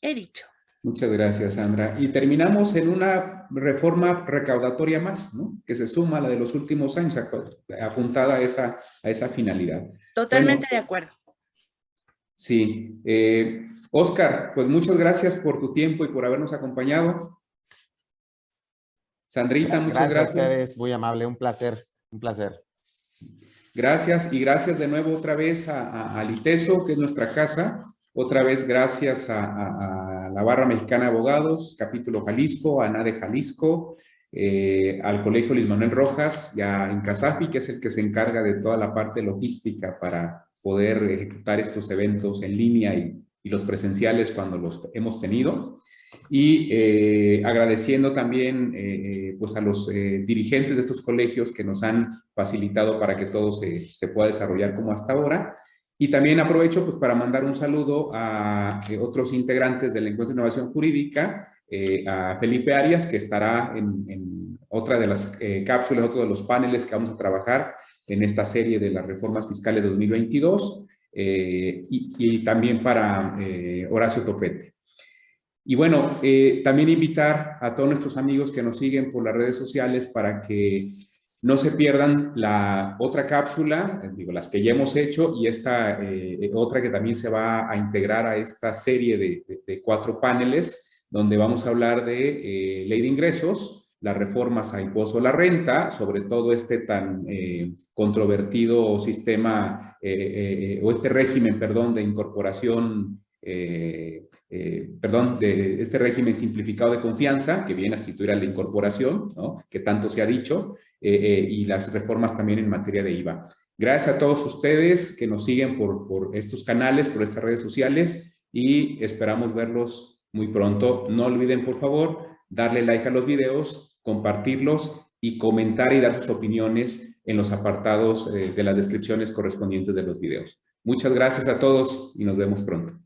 He dicho. Muchas gracias, Sandra. Y terminamos en una reforma recaudatoria más, ¿no? Que se suma a la de los últimos años, apuntada a esa, a esa finalidad. Totalmente de acuerdo. Sí. Eh, Oscar, pues muchas gracias por tu tiempo y por habernos acompañado. Sandrita, muchas gracias. Gracias a ustedes, muy amable, un placer, un placer. Gracias y gracias de nuevo otra vez a, a, Liteso, que es nuestra casa. Otra vez gracias a la Barra Mexicana Abogados, capítulo Jalisco, a NADE Jalisco, eh, al Colegio Luis Manuel Rojas ya en Casafi, que es el que se encarga de toda la parte logística para poder ejecutar estos eventos en línea y, los presenciales cuando los hemos tenido. Y eh, agradeciendo también eh, pues a los dirigentes de estos colegios que nos han facilitado para que todo se, se pueda desarrollar como hasta ahora. Y también aprovecho pues, para mandar un saludo a eh, otros integrantes del Encuentro de Innovación Jurídica, eh, a Felipe Arias, que estará en, otra de las eh, cápsulas, otro de los paneles que vamos a trabajar en esta serie de las reformas fiscales de 2022, y, y, también para Horacio Topete. Y bueno, también invitar a todos nuestros amigos que nos siguen por las redes sociales para que no se pierdan la otra cápsula, eh, digo, las que ya hemos hecho y esta eh, otra que también se va a integrar a esta serie de, cuatro paneles donde vamos a hablar de eh, ley de ingresos, las reformas a impuesto a la renta, sobre todo este tan controvertido sistema o este régimen, perdón, de incorporación eh, perdón, de este régimen simplificado de confianza que viene a instituir a la incorporación, ¿no? que tanto se ha dicho, eh, eh, y las reformas también en materia de IVA. Gracias a todos ustedes que nos siguen por, por estos canales, por estas redes sociales, y esperamos verlos muy pronto. No olviden, por favor, darle like a los videos, compartirlos y comentar y dar sus opiniones en los apartados de las descripciones correspondientes de los videos. Muchas gracias a todos y nos vemos pronto.